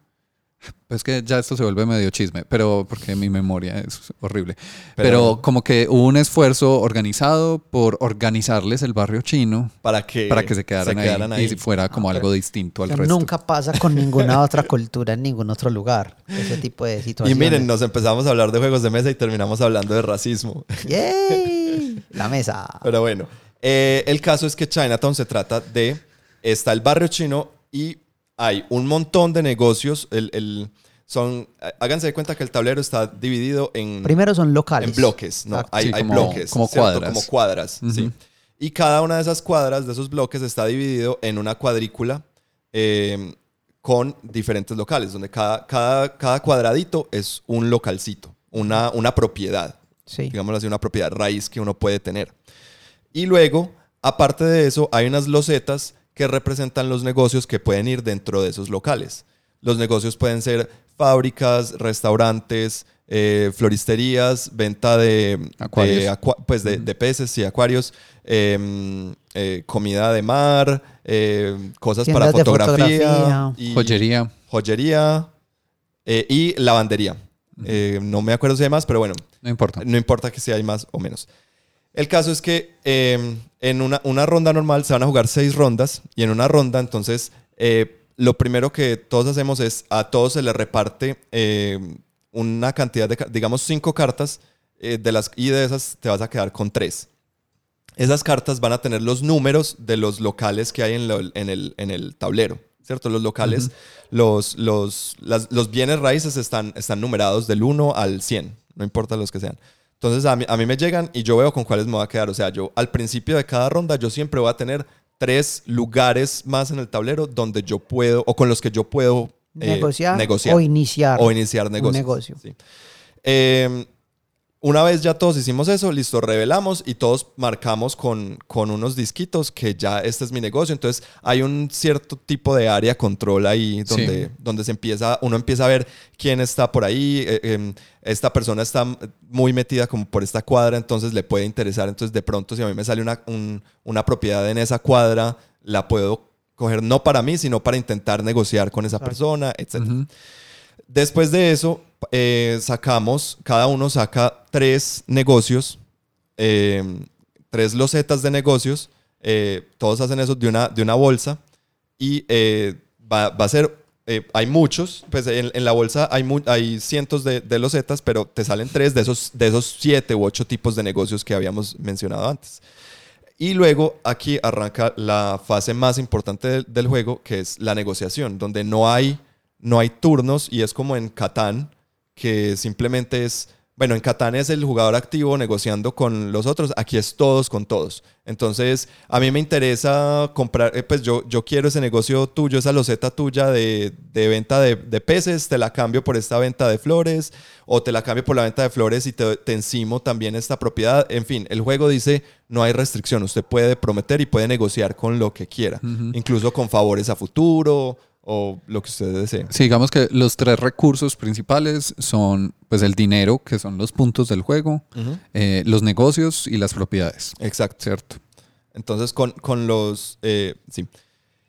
Pues que ya esto se vuelve medio chisme, pero porque mi memoria es horrible. Pero, Pero- como que hubo un esfuerzo organizado por organizarles el barrio chino Para que, para que se quedaran, ahí, y fuera como Ah, algo distinto al resto. Nunca pasa con ninguna otra cultura en ningún otro lugar. Ese tipo de Y situaciones. miren, nos empezamos a hablar de juegos de mesa y terminamos hablando de racismo. ¡Yay! La mesa. Pero bueno, eh, el caso es que Chinatown se trata de, está el barrio chino y hay un montón de negocios. El, el- son, háganse de cuenta que el tablero está dividido en, Primero son locales. en bloques, ¿no? Exacto. Hay, Sí, hay como- bloques. como ¿cierto? cuadras. Como cuadras, sí. Ujú. Y cada una de esas cuadras, de esos bloques, está dividido en una cuadrícula eh, con diferentes locales, donde cada, cada, cada cuadradito es un localcito, una, una propiedad Sí. digámoslo así, una propiedad raíz que uno puede tener. Y luego, aparte de eso, hay unas losetas que representan los negocios que pueden ir dentro de esos locales. Los negocios pueden ser fábricas, restaurantes, eh, floristerías, venta de, Acuarios. de acua- pues de, de peces y acuarios, eh, eh, comida de mar, eh, cosas Tiendas para fotografía, fotografía. y Joyería. joyería eh, y lavandería. Eh, no me acuerdo si hay más, pero bueno, No importa. no importa que si hay más o menos. El caso es que eh, en una, una ronda normal se van a jugar seis rondas y en una ronda entonces eh, lo primero que todos hacemos es a todos se les reparte eh, una cantidad de, digamos, cinco cartas eh, de las, y de esas te vas a quedar con tres. esas cartas van a tener los números de los locales que hay en, lo- en el, en el tablero, ¿cierto? Los locales, los, los, las- los bienes raíces están, están numerados del 1 al 100, no importa los que sean. Entonces a mí, a mí me llegan y yo veo con cuáles me voy a quedar. O sea, yo al principio de cada ronda yo siempre voy a tener tres lugares más en el tablero donde yo puedo, o con los que yo puedo eh, negociar, negociar o iniciar. o iniciar un negocios. negocio. Sí. Eh, una vez ya todos hicimos eso, listo, revelamos y todos marcamos con, con unos disquitos que ya este es mi negocio. Entonces hay un cierto tipo de área control ahí donde, Sí. donde se empieza, uno empieza a ver quién está por ahí. eh, em, esta persona está muy metida como por esta cuadra, entonces le puede interesar. Entonces de pronto si a mí me sale una, un- una propiedad en esa cuadra, la puedo coger no para mí, sino para intentar negociar con esa persona, etc. Después de eso, eh, sacamos, cada uno saca tres negocios, eh, tres losetas de negocios. eh, todos hacen eso de una, de una bolsa y eh, va, va a ser, eh, hay muchos, pues en, en la bolsa hay, mu- hay cientos de, de losetas, pero te salen tres de esos, de esos siete u ocho tipos de negocios que habíamos mencionado antes. Y luego aquí arranca la fase más importante del, del juego, que es la negociación, donde no hay, no hay turnos y es como en Catán, que simplemente es, bueno, en Catán es el jugador activo negociando con los otros, aquí es todos con todos. Entonces, a mí me interesa comprar, eh, pues yo, yo quiero ese negocio tuyo, esa loseta tuya de, de venta de, de peces, te la cambio por esta venta de flores, o te la cambio por la venta de flores y te, te encimo también esta propiedad. En fin, el juego dice, no hay restricción, usted puede prometer y puede negociar con lo que quiera, incluso con favores a futuro o lo que usted desee. Sí, digamos que los tres recursos principales son pues el dinero, que son los puntos del juego, Ujú. eh, los negocios y las propiedades. Exacto. ¿Cierto? Entonces, con, con los... eh, sí.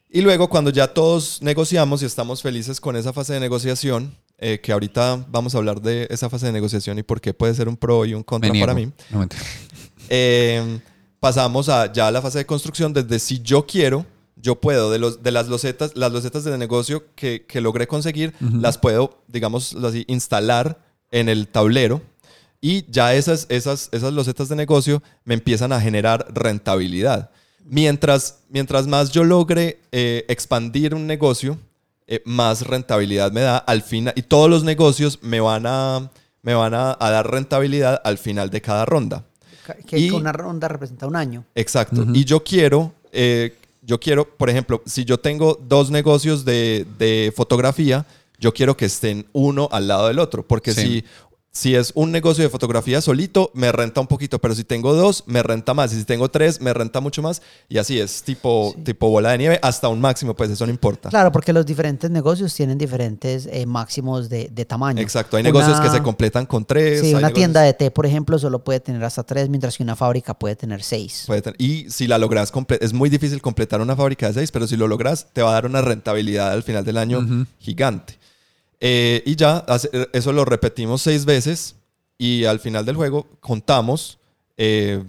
Y luego, cuando ya todos negociamos y estamos felices con esa fase de negociación, eh, que ahorita vamos a hablar de esa fase de negociación y por qué puede ser un pro y un contra Me para mí, No, eh, pasamos a ya a la fase de construcción desde si yo quiero, yo puedo, de, los, de las losetas, las losetas de negocio que, que logré conseguir, las puedo, digamos así, instalar en el tablero y ya esas, esas, esas losetas de negocio me empiezan a generar rentabilidad. Mientras, mientras más yo logre eh, expandir un negocio, eh, más rentabilidad me da al final. Y todos los negocios me van a, me van a, a dar rentabilidad al final de cada ronda. Que Y- una ronda representa un año. Exacto. Y yo quiero, eh, yo quiero, por ejemplo, si yo tengo dos negocios de, de fotografía, yo quiero que estén uno al lado del otro. Porque Sí. si, si es un negocio de fotografía solito, me renta un poquito. Pero si tengo dos, me renta más. Y si tengo tres, me renta mucho más. Y así es, tipo, tipo bola de nieve, hasta un máximo, pues eso no importa. Claro, porque los diferentes negocios tienen diferentes eh, máximos de, de tamaño. Exacto. Hay negocios que se completan con tres. Sí, una negocios- tienda de té, por ejemplo, solo puede tener hasta tres, mientras que una fábrica puede tener seis. Puede tener- y si la logras, es muy difícil completar una fábrica de seis, pero si lo logras, te va a dar una rentabilidad al final del año gigante. Eh, y ya, eso lo repetimos seis veces y al final del juego contamos eh,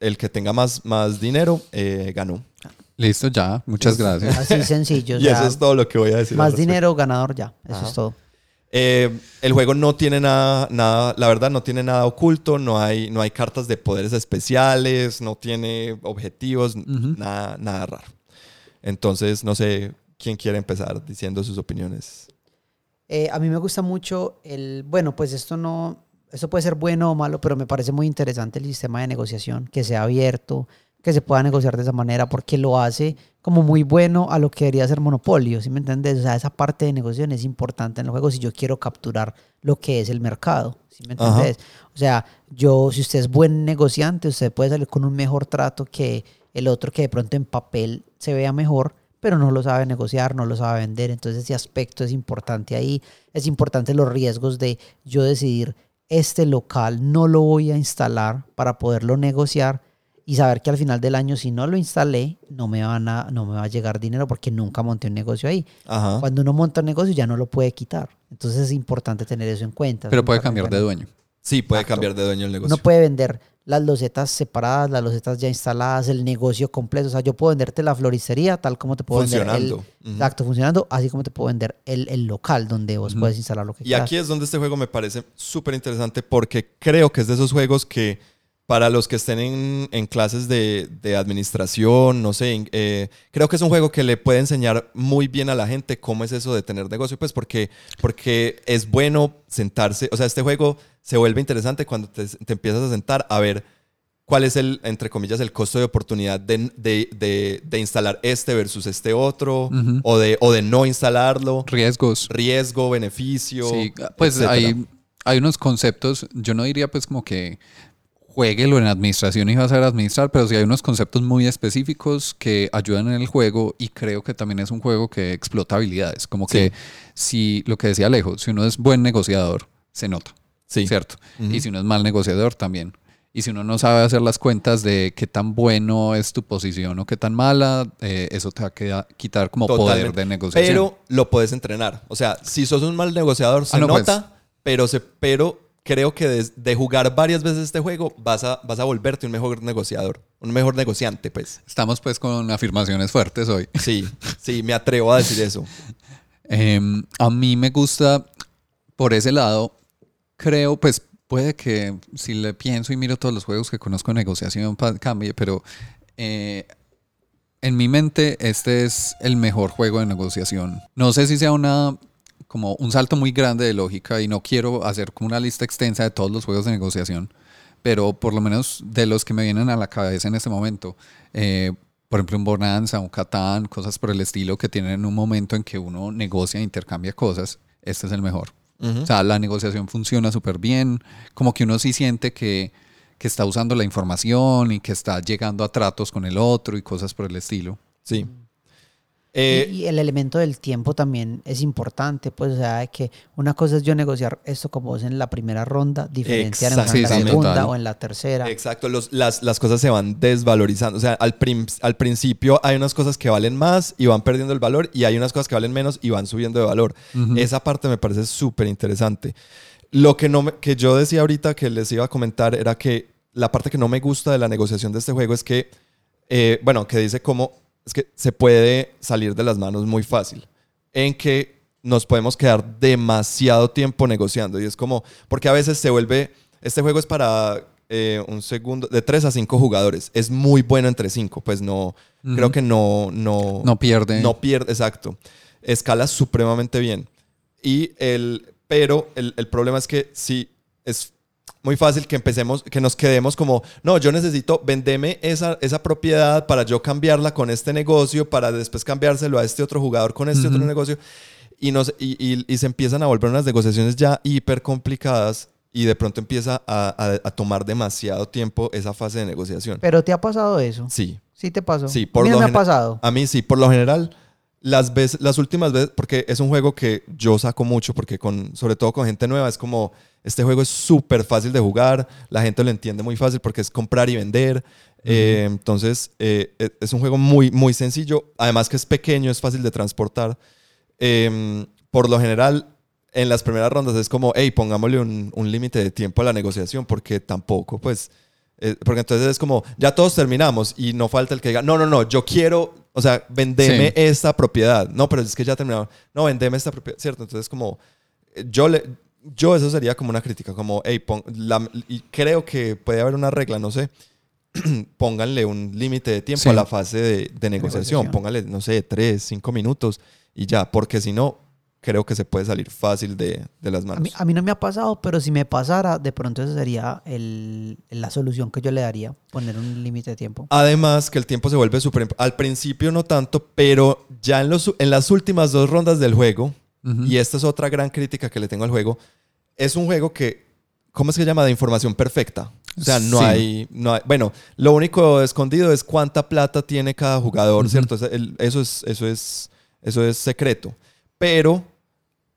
el que tenga más, más dinero eh, ganó. Listo, ya. Muchas gracias. Así sencillo. y ya. eso es todo lo que voy a decir. Más dinero, ganador ya. Eso Ajá. es todo. Eh, el juego no tiene nada, nada, la verdad, no tiene nada oculto, no hay, no hay cartas de poderes especiales, no tiene objetivos, nada, nada raro. Entonces, no sé quién quiere empezar diciendo sus opiniones. Eh, a mí me gusta mucho el, bueno, pues esto no, esto puede ser bueno o malo, pero me parece muy interesante el sistema de negociación, que sea abierto, que se pueda negociar de esa manera, porque lo hace como muy bueno a lo que debería ser monopolio, ¿sí me entiendes? O sea, esa parte de negociación es importante en el juego si yo quiero capturar lo que es el mercado, ¿sí me Ajá. entiendes? O sea, yo, si usted es buen negociante, usted puede salir con un mejor trato que el otro que de pronto en papel se vea mejor, pero no lo sabe negociar, no lo sabe vender. Entonces ese aspecto es importante ahí. Es importante los riesgos de yo decidir este local no lo voy a instalar para poderlo negociar y saber que al final del año si no lo instalé no me van a no me va a llegar dinero porque nunca monté un negocio ahí. Ajá. Cuando uno monta un negocio ya no lo puede quitar. Entonces es importante tener eso en cuenta. Pero puede cambiar de dueño. Sí, puede Exacto. cambiar de dueño el negocio. No puede vender las losetas separadas, las losetas ya instaladas, el negocio completo. O sea, yo puedo venderte la floristería tal como te puedo vender el, Funcionando. Exacto, funcionando, así como te puedo vender el, el local donde vos puedes instalar lo que Y quieras. aquí es donde este juego me parece súper interesante porque creo que es de esos juegos que para los que estén en, en clases de, de administración, no sé, eh, creo que es un juego que le puede enseñar muy bien a la gente cómo es eso de tener negocio, pues porque, porque es bueno sentarse, o sea, este juego se vuelve interesante cuando te, te empiezas a sentar a ver cuál es el, entre comillas, el costo de oportunidad de, de- de- de instalar este versus este otro, o, de, o de no instalarlo, Riesgos. riesgo, beneficio. Sí, pues etcétera. hay, hay unos conceptos, yo no diría pues como que jueguelo en administración y vas a saber administrar, pero sí hay unos conceptos muy específicos que ayudan en el juego y creo que también es un juego que explota habilidades, como Sí. que si lo que decía Alejo, si uno es buen negociador, se nota, Sí. ¿cierto? Y si uno es mal negociador también. Y si uno no sabe hacer las cuentas de qué tan bueno es tu posición o qué tan mala, eh, eso te va a quitar como poder de negociación. Pero lo puedes entrenar. O sea, si sos un mal negociador, se Ah, no, pues. nota, pero, se, pero creo que de, de jugar varias veces este juego vas a, vas a volverte un mejor negociador, un mejor negociante, pues. Estamos pues con afirmaciones fuertes hoy. Sí, sí, me atrevo a decir eso. Em, a mí me gusta por ese lado, creo, pues puede que si le pienso y miro todos los juegos que conozco de negociación cambie, pero eh, en mi mente este es el mejor juego de negociación. No sé si sea una como un salto muy grande de lógica y no quiero hacer como una lista extensa de todos los juegos de negociación, pero por lo menos de los que me vienen a la cabeza en este momento, eh, por ejemplo un Bonanza, un Catán, cosas por el estilo que tienen un momento en que uno negocia e intercambia cosas, este es el mejor. O sea, la negociación funciona súper bien, como que uno sí siente que, que está usando la información y que está llegando a tratos con el otro y cosas por el estilo. Sí. Eh, y, y el elemento del tiempo también es importante, pues, o sea, de que una cosa es yo negociar esto como vos en la primera ronda, negociar en la segunda Total. o en la tercera. Exacto, los- las, las cosas se van desvalorizando. O sea, al, prim- al principio hay unas cosas que valen más y van perdiendo el valor y hay unas cosas que valen menos y van subiendo de valor. Esa parte me parece súper interesante. Lo que, no me- que yo decía ahorita que les iba a comentar era que la parte que no me gusta de la negociación de este juego es que, eh, bueno, que dice cómo es que se puede salir de las manos muy fácil. En que nos podemos quedar demasiado tiempo negociando. Y es como, porque a veces se vuelve, este juego es para eh, un segundo, de 3 a 5 jugadores. Es muy bueno entre 5, pues no, creo que no, no, No pierde. no pierde, exacto. Escala supremamente bien. Y el, pero el, el problema es que sí, es muy fácil que empecemos, que nos quedemos como, no, yo necesito, vendeme esa, esa propiedad para yo cambiarla con este negocio, para después cambiárselo a este otro jugador con este Ujú. otro negocio. Y, nos, y, y- y se empiezan a volver unas negociaciones ya hiper complicadas y de pronto empieza a, a- a tomar demasiado tiempo esa fase de negociación. Pero ¿te ha pasado eso? Sí, ¿Sí te pasó? Sí, A por mí no lo me ha general- pasado. a mí sí, por lo general, las, veces, las últimas veces, porque es un juego que yo saco mucho, porque con, sobre todo con gente nueva, es como, este juego es súper fácil de jugar, la gente lo entiende muy fácil porque es comprar y vender. Eh, entonces, eh, e- es un juego muy, muy sencillo, además que es pequeño, es fácil de transportar. Eh, por lo general, en las primeras rondas es como, hey, pongámosle un, un límite de tiempo a la negociación, porque tampoco, pues, eh, porque entonces es como, ya todos terminamos y no falta el que diga, no, no, no, yo quiero, o sea, vendeme Sí. esta propiedad. No, pero es que ya terminaron. No, vendeme esta propiedad, ¿cierto? Entonces como, eh, yo le... Yo eso sería como una crítica, como, hey, pon- la- y creo que puede haber una regla, no sé, pónganle un límite de tiempo Sí. a la fase de, de negociación, negociación. pónganle, no sé, tres, cinco minutos y ya, porque si no, creo que se puede salir fácil de, de las A manos. mí, a mí no me ha pasado, pero si me pasara, de pronto esa sería el- la solución que yo le daría, poner un límite de tiempo. Además que el tiempo se vuelve súper... Al principio no tanto, pero ya en, los, en las últimas dos rondas del juego, Ujú. y esta es otra gran crítica que le tengo al juego, es un juego que, ¿cómo es que se llama? De información perfecta. O sea, no, Sí. hay, no hay... Bueno, lo único escondido es cuánta plata tiene cada jugador, Ujú. ¿cierto? Ese- el- Eso es, eso, es, eso es secreto. Pero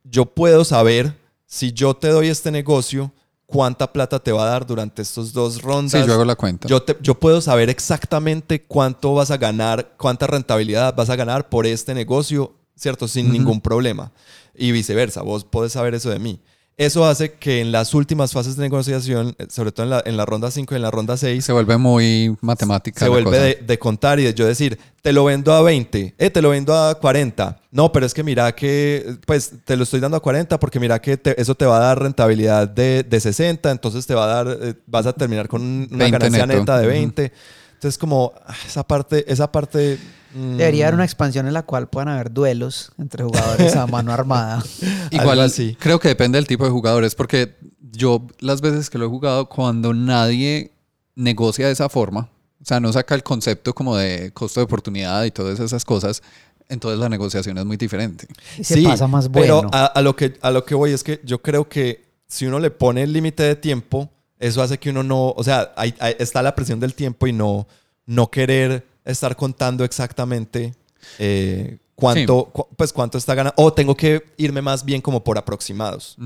yo puedo saber, si yo te doy este negocio, cuánta plata te va a dar durante estos dos rondas. Sí, yo hago la cuenta. Yo, te- yo puedo saber exactamente cuánto vas a ganar, cuánta rentabilidad vas a ganar por este negocio, ¿cierto? Sin Ujú. ningún problema. Y viceversa, vos podés saber eso de mí. Eso hace que en las últimas fases de negociación, eh, sobre todo en la, en la ronda 5 y en la ronda 6, Se vuelve muy matemática. se vuelve de, de contar y de yo decir, te lo vendo a 20, eh, te lo vendo a 40. No, pero es que mira que, pues te lo estoy dando a 40 porque mira que te- eso te va a dar rentabilidad de, de 60, entonces te va a dar, eh, vas a terminar con un- una 20 ganancia neto. neta de Ujú. 20. Entonces como ah, esa parte, esa parte... mm, Debería haber una expansión en la cual puedan haber duelos entre jugadores a mano armada. Igual así. creo que depende del tipo de jugadores, porque yo las veces que lo he jugado, cuando nadie negocia de esa forma, o sea, no saca el concepto como de costo de oportunidad y todas esas cosas, entonces la negociación es muy diferente. Y se pasa más bueno. Pero a, a lo que, a lo que voy es que yo creo que si uno le pone el límite de tiempo, eso hace que uno no, o sea, hay- hay- está la presión del tiempo y no, no querer estar contando exactamente eh, cuánto, cu- pues cuánto está ganando. O tengo que irme más bien como por aproximados.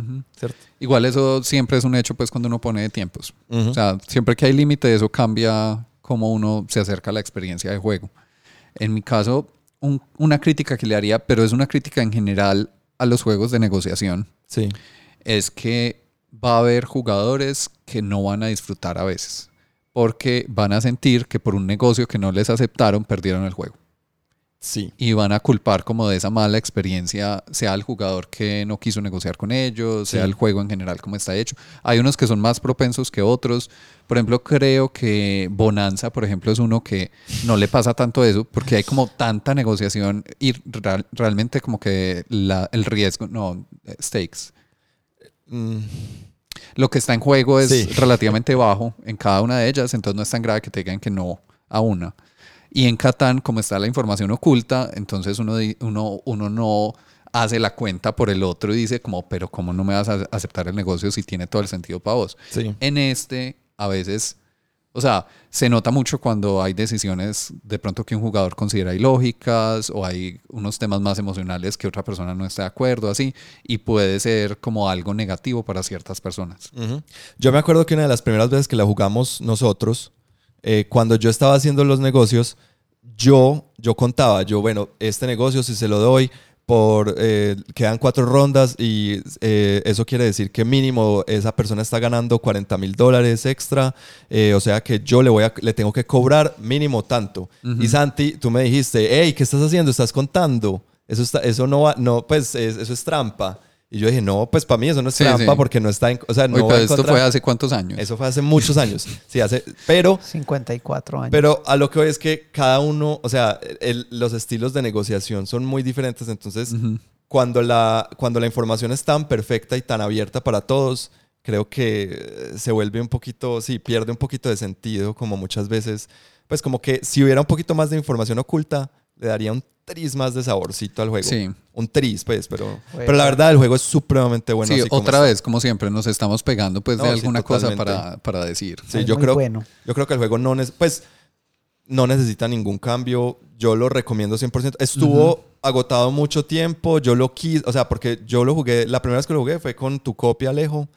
Igual eso siempre es un hecho pues cuando uno pone de tiempos. O sea, siempre que hay límite, eso cambia cómo uno se acerca a la experiencia de juego. En mi caso, un- una crítica que le haría, pero es una crítica en general a los juegos de negociación, Sí. es que va a haber jugadores que no van a disfrutar a veces, porque van a sentir que por un negocio que no les aceptaron, perdieron el juego. Sí. Y van a culpar como de esa mala experiencia, sea el jugador que no quiso negociar con ellos, sea Sí. el juego en general como está hecho. Hay unos que son más propensos que otros. Por ejemplo, creo que Bonanza, por ejemplo, es uno que no le pasa tanto eso, porque hay como tanta negociación y real- realmente como que la- el riesgo, no, eh, stakes. Mm, Lo que está en juego es Sí. relativamente bajo en cada una de ellas, entonces no es tan grave que te digan que no a una. Y en Catán, como está la información oculta, entonces uno, uno, uno no hace la cuenta por el otro y dice como, pero ¿cómo no me vas a aceptar el negocio si tiene todo el sentido para vos? sí. En este, a veces, o sea, se nota mucho cuando hay decisiones de pronto que un jugador considera ilógicas o hay unos temas más emocionales que otra persona no está de acuerdo, así, y puede ser como algo negativo para ciertas personas. Yo me acuerdo que una de las primeras veces que la jugamos nosotros, eh, cuando yo estaba haciendo los negocios, yo, yo contaba, yo, bueno, este negocio si se lo doy por, eh, quedan cuatro rondas y eh, eso quiere decir que mínimo esa persona está ganando 40 mil dólares extra, eh, o sea que yo le, voy a, le tengo que cobrar mínimo tanto. Y Santi, tú me dijiste, hey, ¿qué estás haciendo? ¿Estás contando? Eso, está, eso no va, no, pues es- eso es trampa. Y yo dije, no, pues para mí eso no es Sí, trampa sí. porque no está en, o sea, no Oye, pero esto contra- fue hace cuántos años. eso fue hace muchos años. Sí, hace, pero, 54 años. pero a lo que voy es que cada uno, o sea, el- los estilos de negociación son muy diferentes. Entonces, cuando, la, cuando la información es tan perfecta y tan abierta para todos, creo que eh, se vuelve un poquito, sí, pierde un poquito de sentido, como muchas veces. Pues como que si hubiera un poquito más de información oculta, le daría un tris más de saborcito al juego. Sí. Un tris, pues, pero, pero la verdad el juego es supremamente bueno. sí, así como otra está. vez, como siempre, nos estamos pegando pues No, de sí, alguna cosa para, para decir. Sí, Es yo creo, bueno. yo creo que el juego no, pues, no necesita ningún cambio. Yo lo recomiendo 100%. Estuvo agotado mucho tiempo. Yo lo quise, o sea, porque yo lo jugué, la primera vez que lo jugué fue con tu copia, Alejo.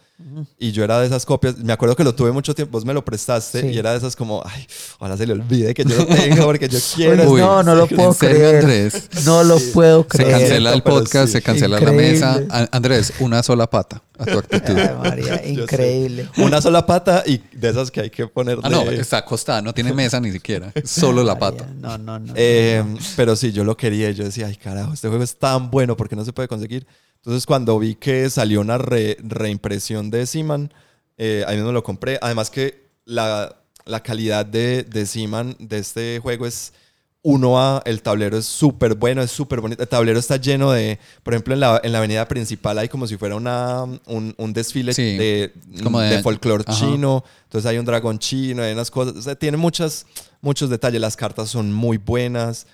Y yo era de esas copias. Me acuerdo que lo tuve mucho tiempo. Vos me lo prestaste Sí. y era de esas como, ay, ahora se le olvide que yo lo tengo porque yo quiero. Uy, no, no lo ¿en puedo creer. Andrés? No lo puedo Se creer. cancela el podcast, sí. se cancela Increíble. la mesa. Andrés, una sola pata a tu actitud. Ay, María, increíble. Una sola pata y de esas que hay que ponerle. Ah, no, está acostada, no tiene mesa ni siquiera. Solo la María, pata. No, no, no. Eh, pero sí, yo lo quería yo decía, ay carajo, este juego es tan bueno porque no se puede conseguir. Entonces cuando vi que salió una re- reimpresión de Seaman, eh, ahí mismo lo compré. Además que la, la calidad de, de Seaman de este juego es 1A, el tablero es súper bueno, es súper bonito. El tablero está lleno de, por ejemplo, en la, en la avenida principal hay como si fuera una, un, un desfile Sí, de, como de- de folclore chino. Entonces hay un dragón chino, hay unas cosas. O sea, tiene muchas, muchos detalles. Las cartas son muy buenas.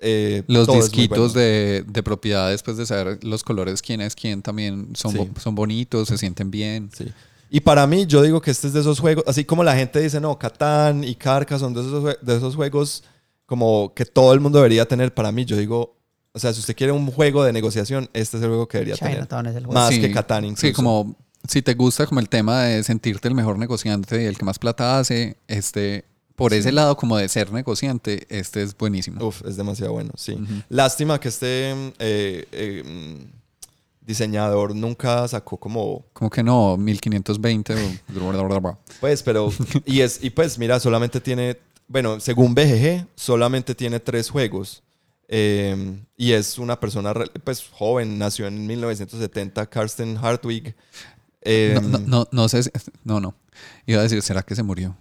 Eh, Los disquitos bueno. de, de propiedad, después de saber los colores, quién es quién, también son, Sí. bo- son bonitos, se sienten bien. Sí. Y para mí, yo digo que este es de esos juegos, así como la gente dice, no, Catán y Carca son de esos, de esos juegos como que todo el mundo debería tener. Para mí, yo digo, o sea, si usted quiere un juego de negociación, este es el juego que debería tener. Chinatown es el juego. Más Sí, que Catán incluso. Sí, como si te gusta como el tema de sentirte el mejor negociante y el que más plata hace, este, por ese lado como de ser negociante, este es buenísimo. Uf, es demasiado bueno, sí. Lástima que este, eh, eh, mm, diseñador nunca sacó como Como que no, 1520. o- Pues, pero. Y, es, y pues, mira, solamente tiene. Bueno, según BGG, solamente tiene tres juegos. Eh, y es una persona, pues, joven, nació en 1970, Karsten Hartwig. No, no, no, no sé. si- No, no. Iba a decir, ¿será que se murió?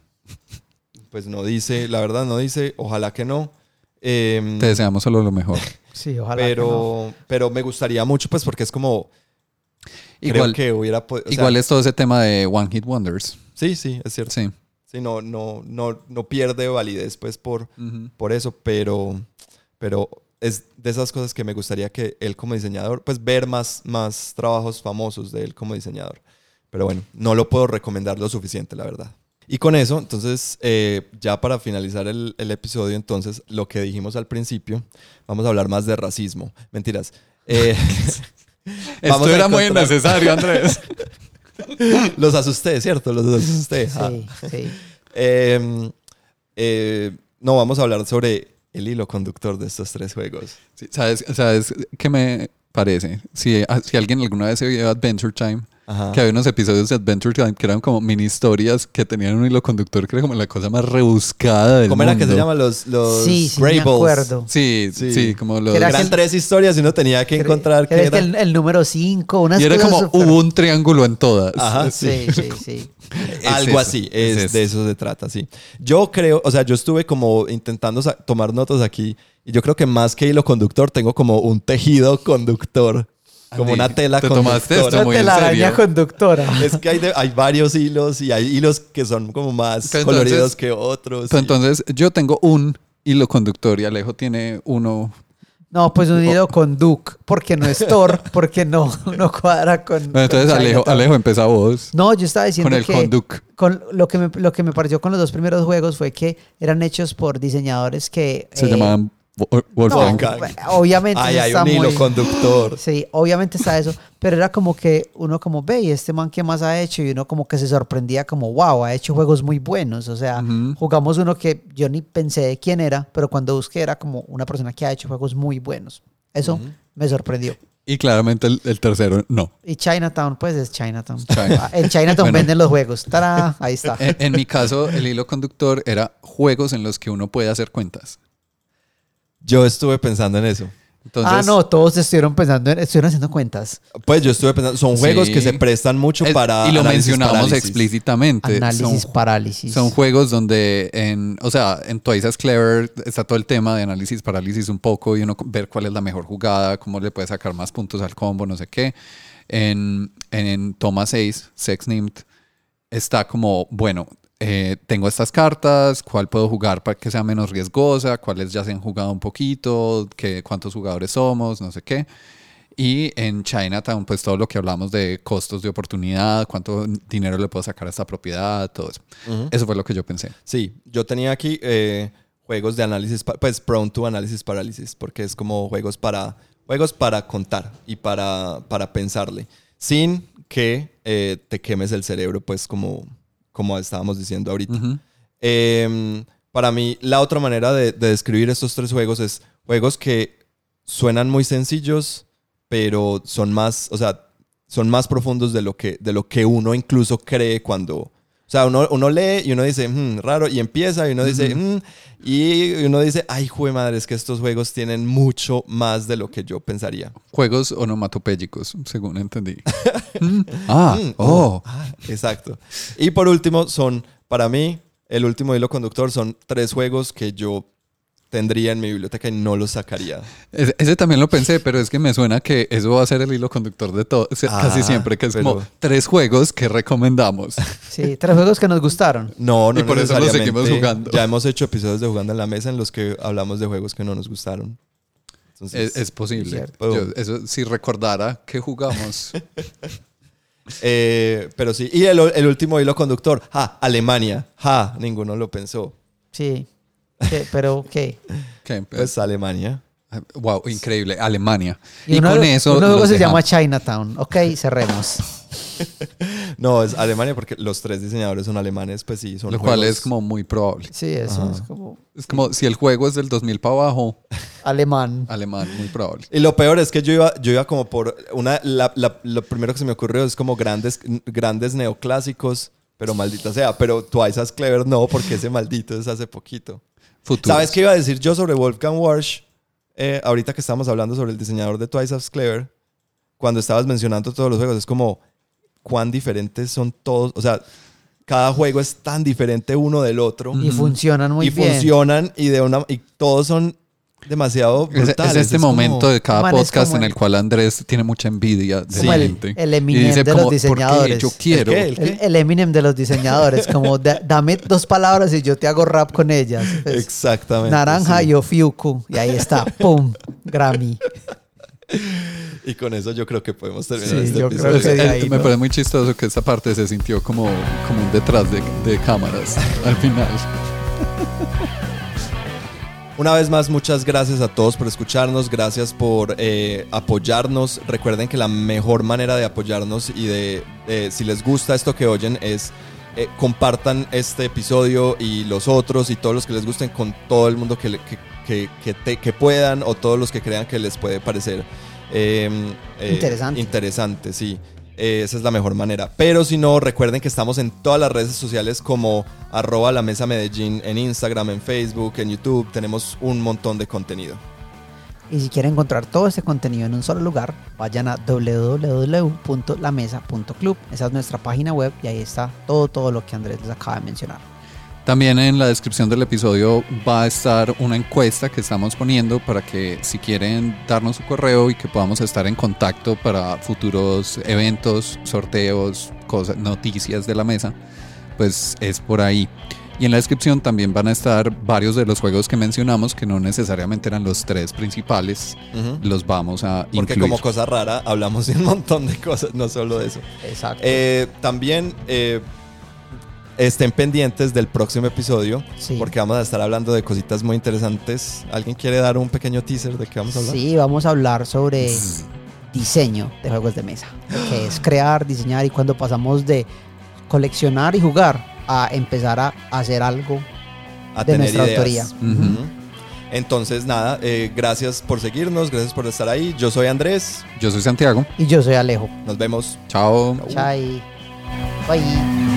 Pues no dice, la verdad no dice, ojalá que no. Eh, Te deseamos solo lo mejor. Sí, ojalá. que no. pero, pero me gustaría mucho, pues, porque es como. Igual, creo que hubiera. po- o sea, igual es todo ese tema de One Hit Wonders. Sí, sí, es cierto. Sí. Sí, no, no, no, no pierde validez, pues, por, por eso, pero, pero es de esas cosas que me gustaría que él como diseñador, pues ver más, más trabajos famosos de él como diseñador. Pero bueno, no lo puedo recomendar lo suficiente, la verdad. Y con eso, entonces, eh, ya para finalizar el, el episodio, entonces, lo que dijimos al principio, vamos a hablar más de racismo. Mentiras. Eh, Esto era muy innecesario, Andrés. los asusté, ¿cierto? Los asusté. Ah. Sí, sí. Eh, eh, no, vamos a hablar sobre el hilo conductor de estos tres juegos. Sí, ¿Sabes, ¿Sabes qué me parece? Si, ah, si alguien alguna vez se vio Adventure Time, Ajá. que había unos episodios de Adventure Time que eran como mini historias que tenían un hilo conductor que era como la cosa más rebuscada del ¿Cómo era que se mundo. llama? Los, los Sí, sí, me acuerdo. Sí, sí, Sí. como los... Eran tres historias y uno tenía que encontrar que qué era el, el número 5, unas Y era cosas como, súper- hubo un triángulo en todas. Ajá, Sí, sí, sí. Es Algo eso, así, es es, de eso. se trata, sí. Yo creo, o sea, yo estuve como intentando tomar notas aquí y yo creo que más que hilo conductor tengo como un tejido conductor, como una tela ¿te tomaste esto muy en la araña serio. conductora. Es que hay, de- hay varios hilos y hay hilos que son como más coloridos que otros. Y- entonces yo tengo un hilo conductor y Alejo tiene uno. No, pues unido con Duke, porque no es Thor, porque no, no cuadra con. Bueno, entonces con Alejo. Alejo empieza vos. No, yo estaba diciendo Con el que Conduc. con lo que me lo que me pareció con los dos primeros juegos fue que eran hechos por diseñadores que Se eh, llamaban Wo- no, Wolfgang. Wolfgang. obviamente Ay, eso hay está un hilo muy- conductor. Sí, obviamente está eso, pero era como que uno como ve y este man que más ha hecho y uno como que se sorprendía como wow, ha hecho juegos muy buenos, o sea, Ujú. jugamos uno que yo ni pensé de quién era, pero cuando busqué era como una persona que ha hecho juegos muy buenos. Eso me sorprendió. Y claramente el, el tercero no. Y Chinatown, pues es Chinatown. China. Ah, En Chinatown Bueno. venden los juegos. ¡Tará! Ahí está. En, en mi caso, el hilo conductor era juegos en los que uno puede hacer cuentas. Yo estuve pensando en eso. Entonces, ah, no, todos estuvieron pensando, en, estuvieron haciendo cuentas. Pues yo estuve pensando, son juegos Sí. que se prestan mucho es- para y lo mencionamos parálisis. explícitamente. Análisis, Son- parálisis. Son juegos donde, en, o sea, en Twice as Clever está todo el tema de análisis, parálisis un poco y uno ver cuál es la mejor jugada, cómo le puede sacar más puntos al combo, no sé qué. En, en Toma 6, Sex Named, está como, bueno, eh, tengo estas cartas, cuál puedo jugar para que sea menos riesgosa, cuáles ya se han jugado un poquito, qué, cuántos jugadores somos, no sé qué. Y en Chinatown, pues todo lo que hablamos de costos de oportunidad, cuánto dinero le puedo sacar a esta propiedad, todo eso. Ujú. Eso fue lo que yo pensé. Sí, yo tenía aquí eh, juegos de análisis, pues prone to análisis parálisis, porque es como juegos para, juegos para contar y para, para pensarle, sin que eh, te quemes el cerebro, pues como, como estábamos diciendo ahorita. Eh, para mí, la otra manera de, de describir estos tres juegos es juegos que suenan muy sencillos, pero son más, o sea, son más profundos de lo que, de lo que uno incluso cree cuando... O sea, uno, uno lee y uno dice, "Hmm, raro, y empieza y uno dice, "Hmm", y uno dice, ay, jue madre, es que estos juegos tienen mucho más de lo que yo pensaría. Juegos onomatopéyicos, según entendí. Mm. ah, Mm, oh. ah, exacto. Y por último, son, para mí, el último hilo conductor son tres juegos que yo tendría en mi biblioteca y no los sacaría. Ese, ese también lo pensé, pero es que me suena que eso va a ser el hilo conductor de todo, o sea, Ah, casi siempre, que es pero- como tres juegos que recomendamos. Sí, tres juegos que nos gustaron. No, no Y por eso lo necesariamente. seguimos jugando. Ya hemos hecho episodios de Jugando en la Mesa en los que hablamos de juegos que no nos gustaron. Entonces, Es, es posible. Yo, eso si recordara que jugamos. eh, pero sí. Y el, el último hilo conductor. Ja, Alemania. Ja, ninguno lo pensó. Sí. ¿Qué? Pero, ¿qué? que, Pues Alemania. wow, increíble. Alemania. Y, Y, uno, con eso. uno luego los se llama dejamos. Chinatown. Ok, cerremos. No, es Alemania porque los tres diseñadores son alemanes, pues sí, son Lo cual juegos- es como muy probable. Sí, eso Ajá. es como Es como si el juego es del 2000 para abajo, alemán. alemán, muy probable. Y lo peor es que yo iba, yo iba como por una. la- la- lo primero que se me ocurrió es como grandes, grandes neoclásicos, pero maldita sea. Pero Twice as Clever no, porque ese maldito es hace poquito. ¿Sabes qué iba a decir yo sobre Wolfgang Warsch? Eh, ahorita que estamos hablando sobre el diseñador de Twice as Clever, cuando estabas mencionando todos los juegos, es como cuán diferentes son todos. O sea, cada juego es tan diferente uno del otro. Y funcionan muy y bien. funcionan y de una y todos son demasiado Es, este momento de cada Man, podcast en el- el cual Andrés tiene mucha envidia de la el- gente. el Y Eminem dice de los diseñadores. Yo quiero. ¿El qué? ¿El El, el Eminem de los diseñadores, como da- dame dos palabras y yo te hago rap con ellas. Pues, Exactamente. naranja sí. y Ofiuku. Y ahí está, ¡pum! Grammy. Y con eso yo creo que podemos terminar Sí, este yo episodio. creo que de eh, me parece muy chistoso que esta parte se sintió como, como un detrás de, de cámaras al final. Una vez más, muchas gracias a todos por escucharnos, gracias por eh, apoyarnos. Recuerden que la mejor manera de apoyarnos y de, de- si les gusta esto que oyen es eh, compartan este episodio y los otros y todos los que les gusten con todo el mundo que, que, que- que te- que puedan o todos los que crean que les puede parecer eh, eh, Interesante. Interesante, sí. Eh, esa es la mejor manera. Pero si no, recuerden que estamos en todas las redes sociales como arroba la mesa Medellín en Instagram, en Facebook, en YouTube. Tenemos un montón de contenido. Y si quieren encontrar todo este contenido en un solo lugar, vayan a www.lamesa.club. Esa es nuestra página web y ahí está todo, todo lo que Andrés les acaba de mencionar. También en la descripción del episodio va a estar una encuesta que estamos poniendo para que si quieren darnos su correo y que podamos estar en contacto para futuros eventos, sorteos, cosas, noticias de la mesa, pues es por ahí. Y en la descripción también van a estar varios de los juegos que mencionamos que no necesariamente eran los tres principales, los vamos a Porque incluir. como cosa rara hablamos de un montón de cosas, no solo de eso. Exacto. Eh, también eh, estén pendientes del próximo episodio Sí. porque vamos a estar hablando de cositas muy interesantes. ¿Alguien quiere dar un pequeño teaser de qué vamos a hablar? Sí, vamos a hablar sobre diseño de juegos de mesa, que es crear, diseñar y cuando pasamos de coleccionar y jugar a empezar a hacer algo. a de tener nuestra ideas. autoría. Entonces, nada, eh, gracias por seguirnos, gracias por estar ahí. Yo soy Andrés, Yo soy Santiago. Y yo soy Alejo. nos vemos. Chao. Chai. Bye.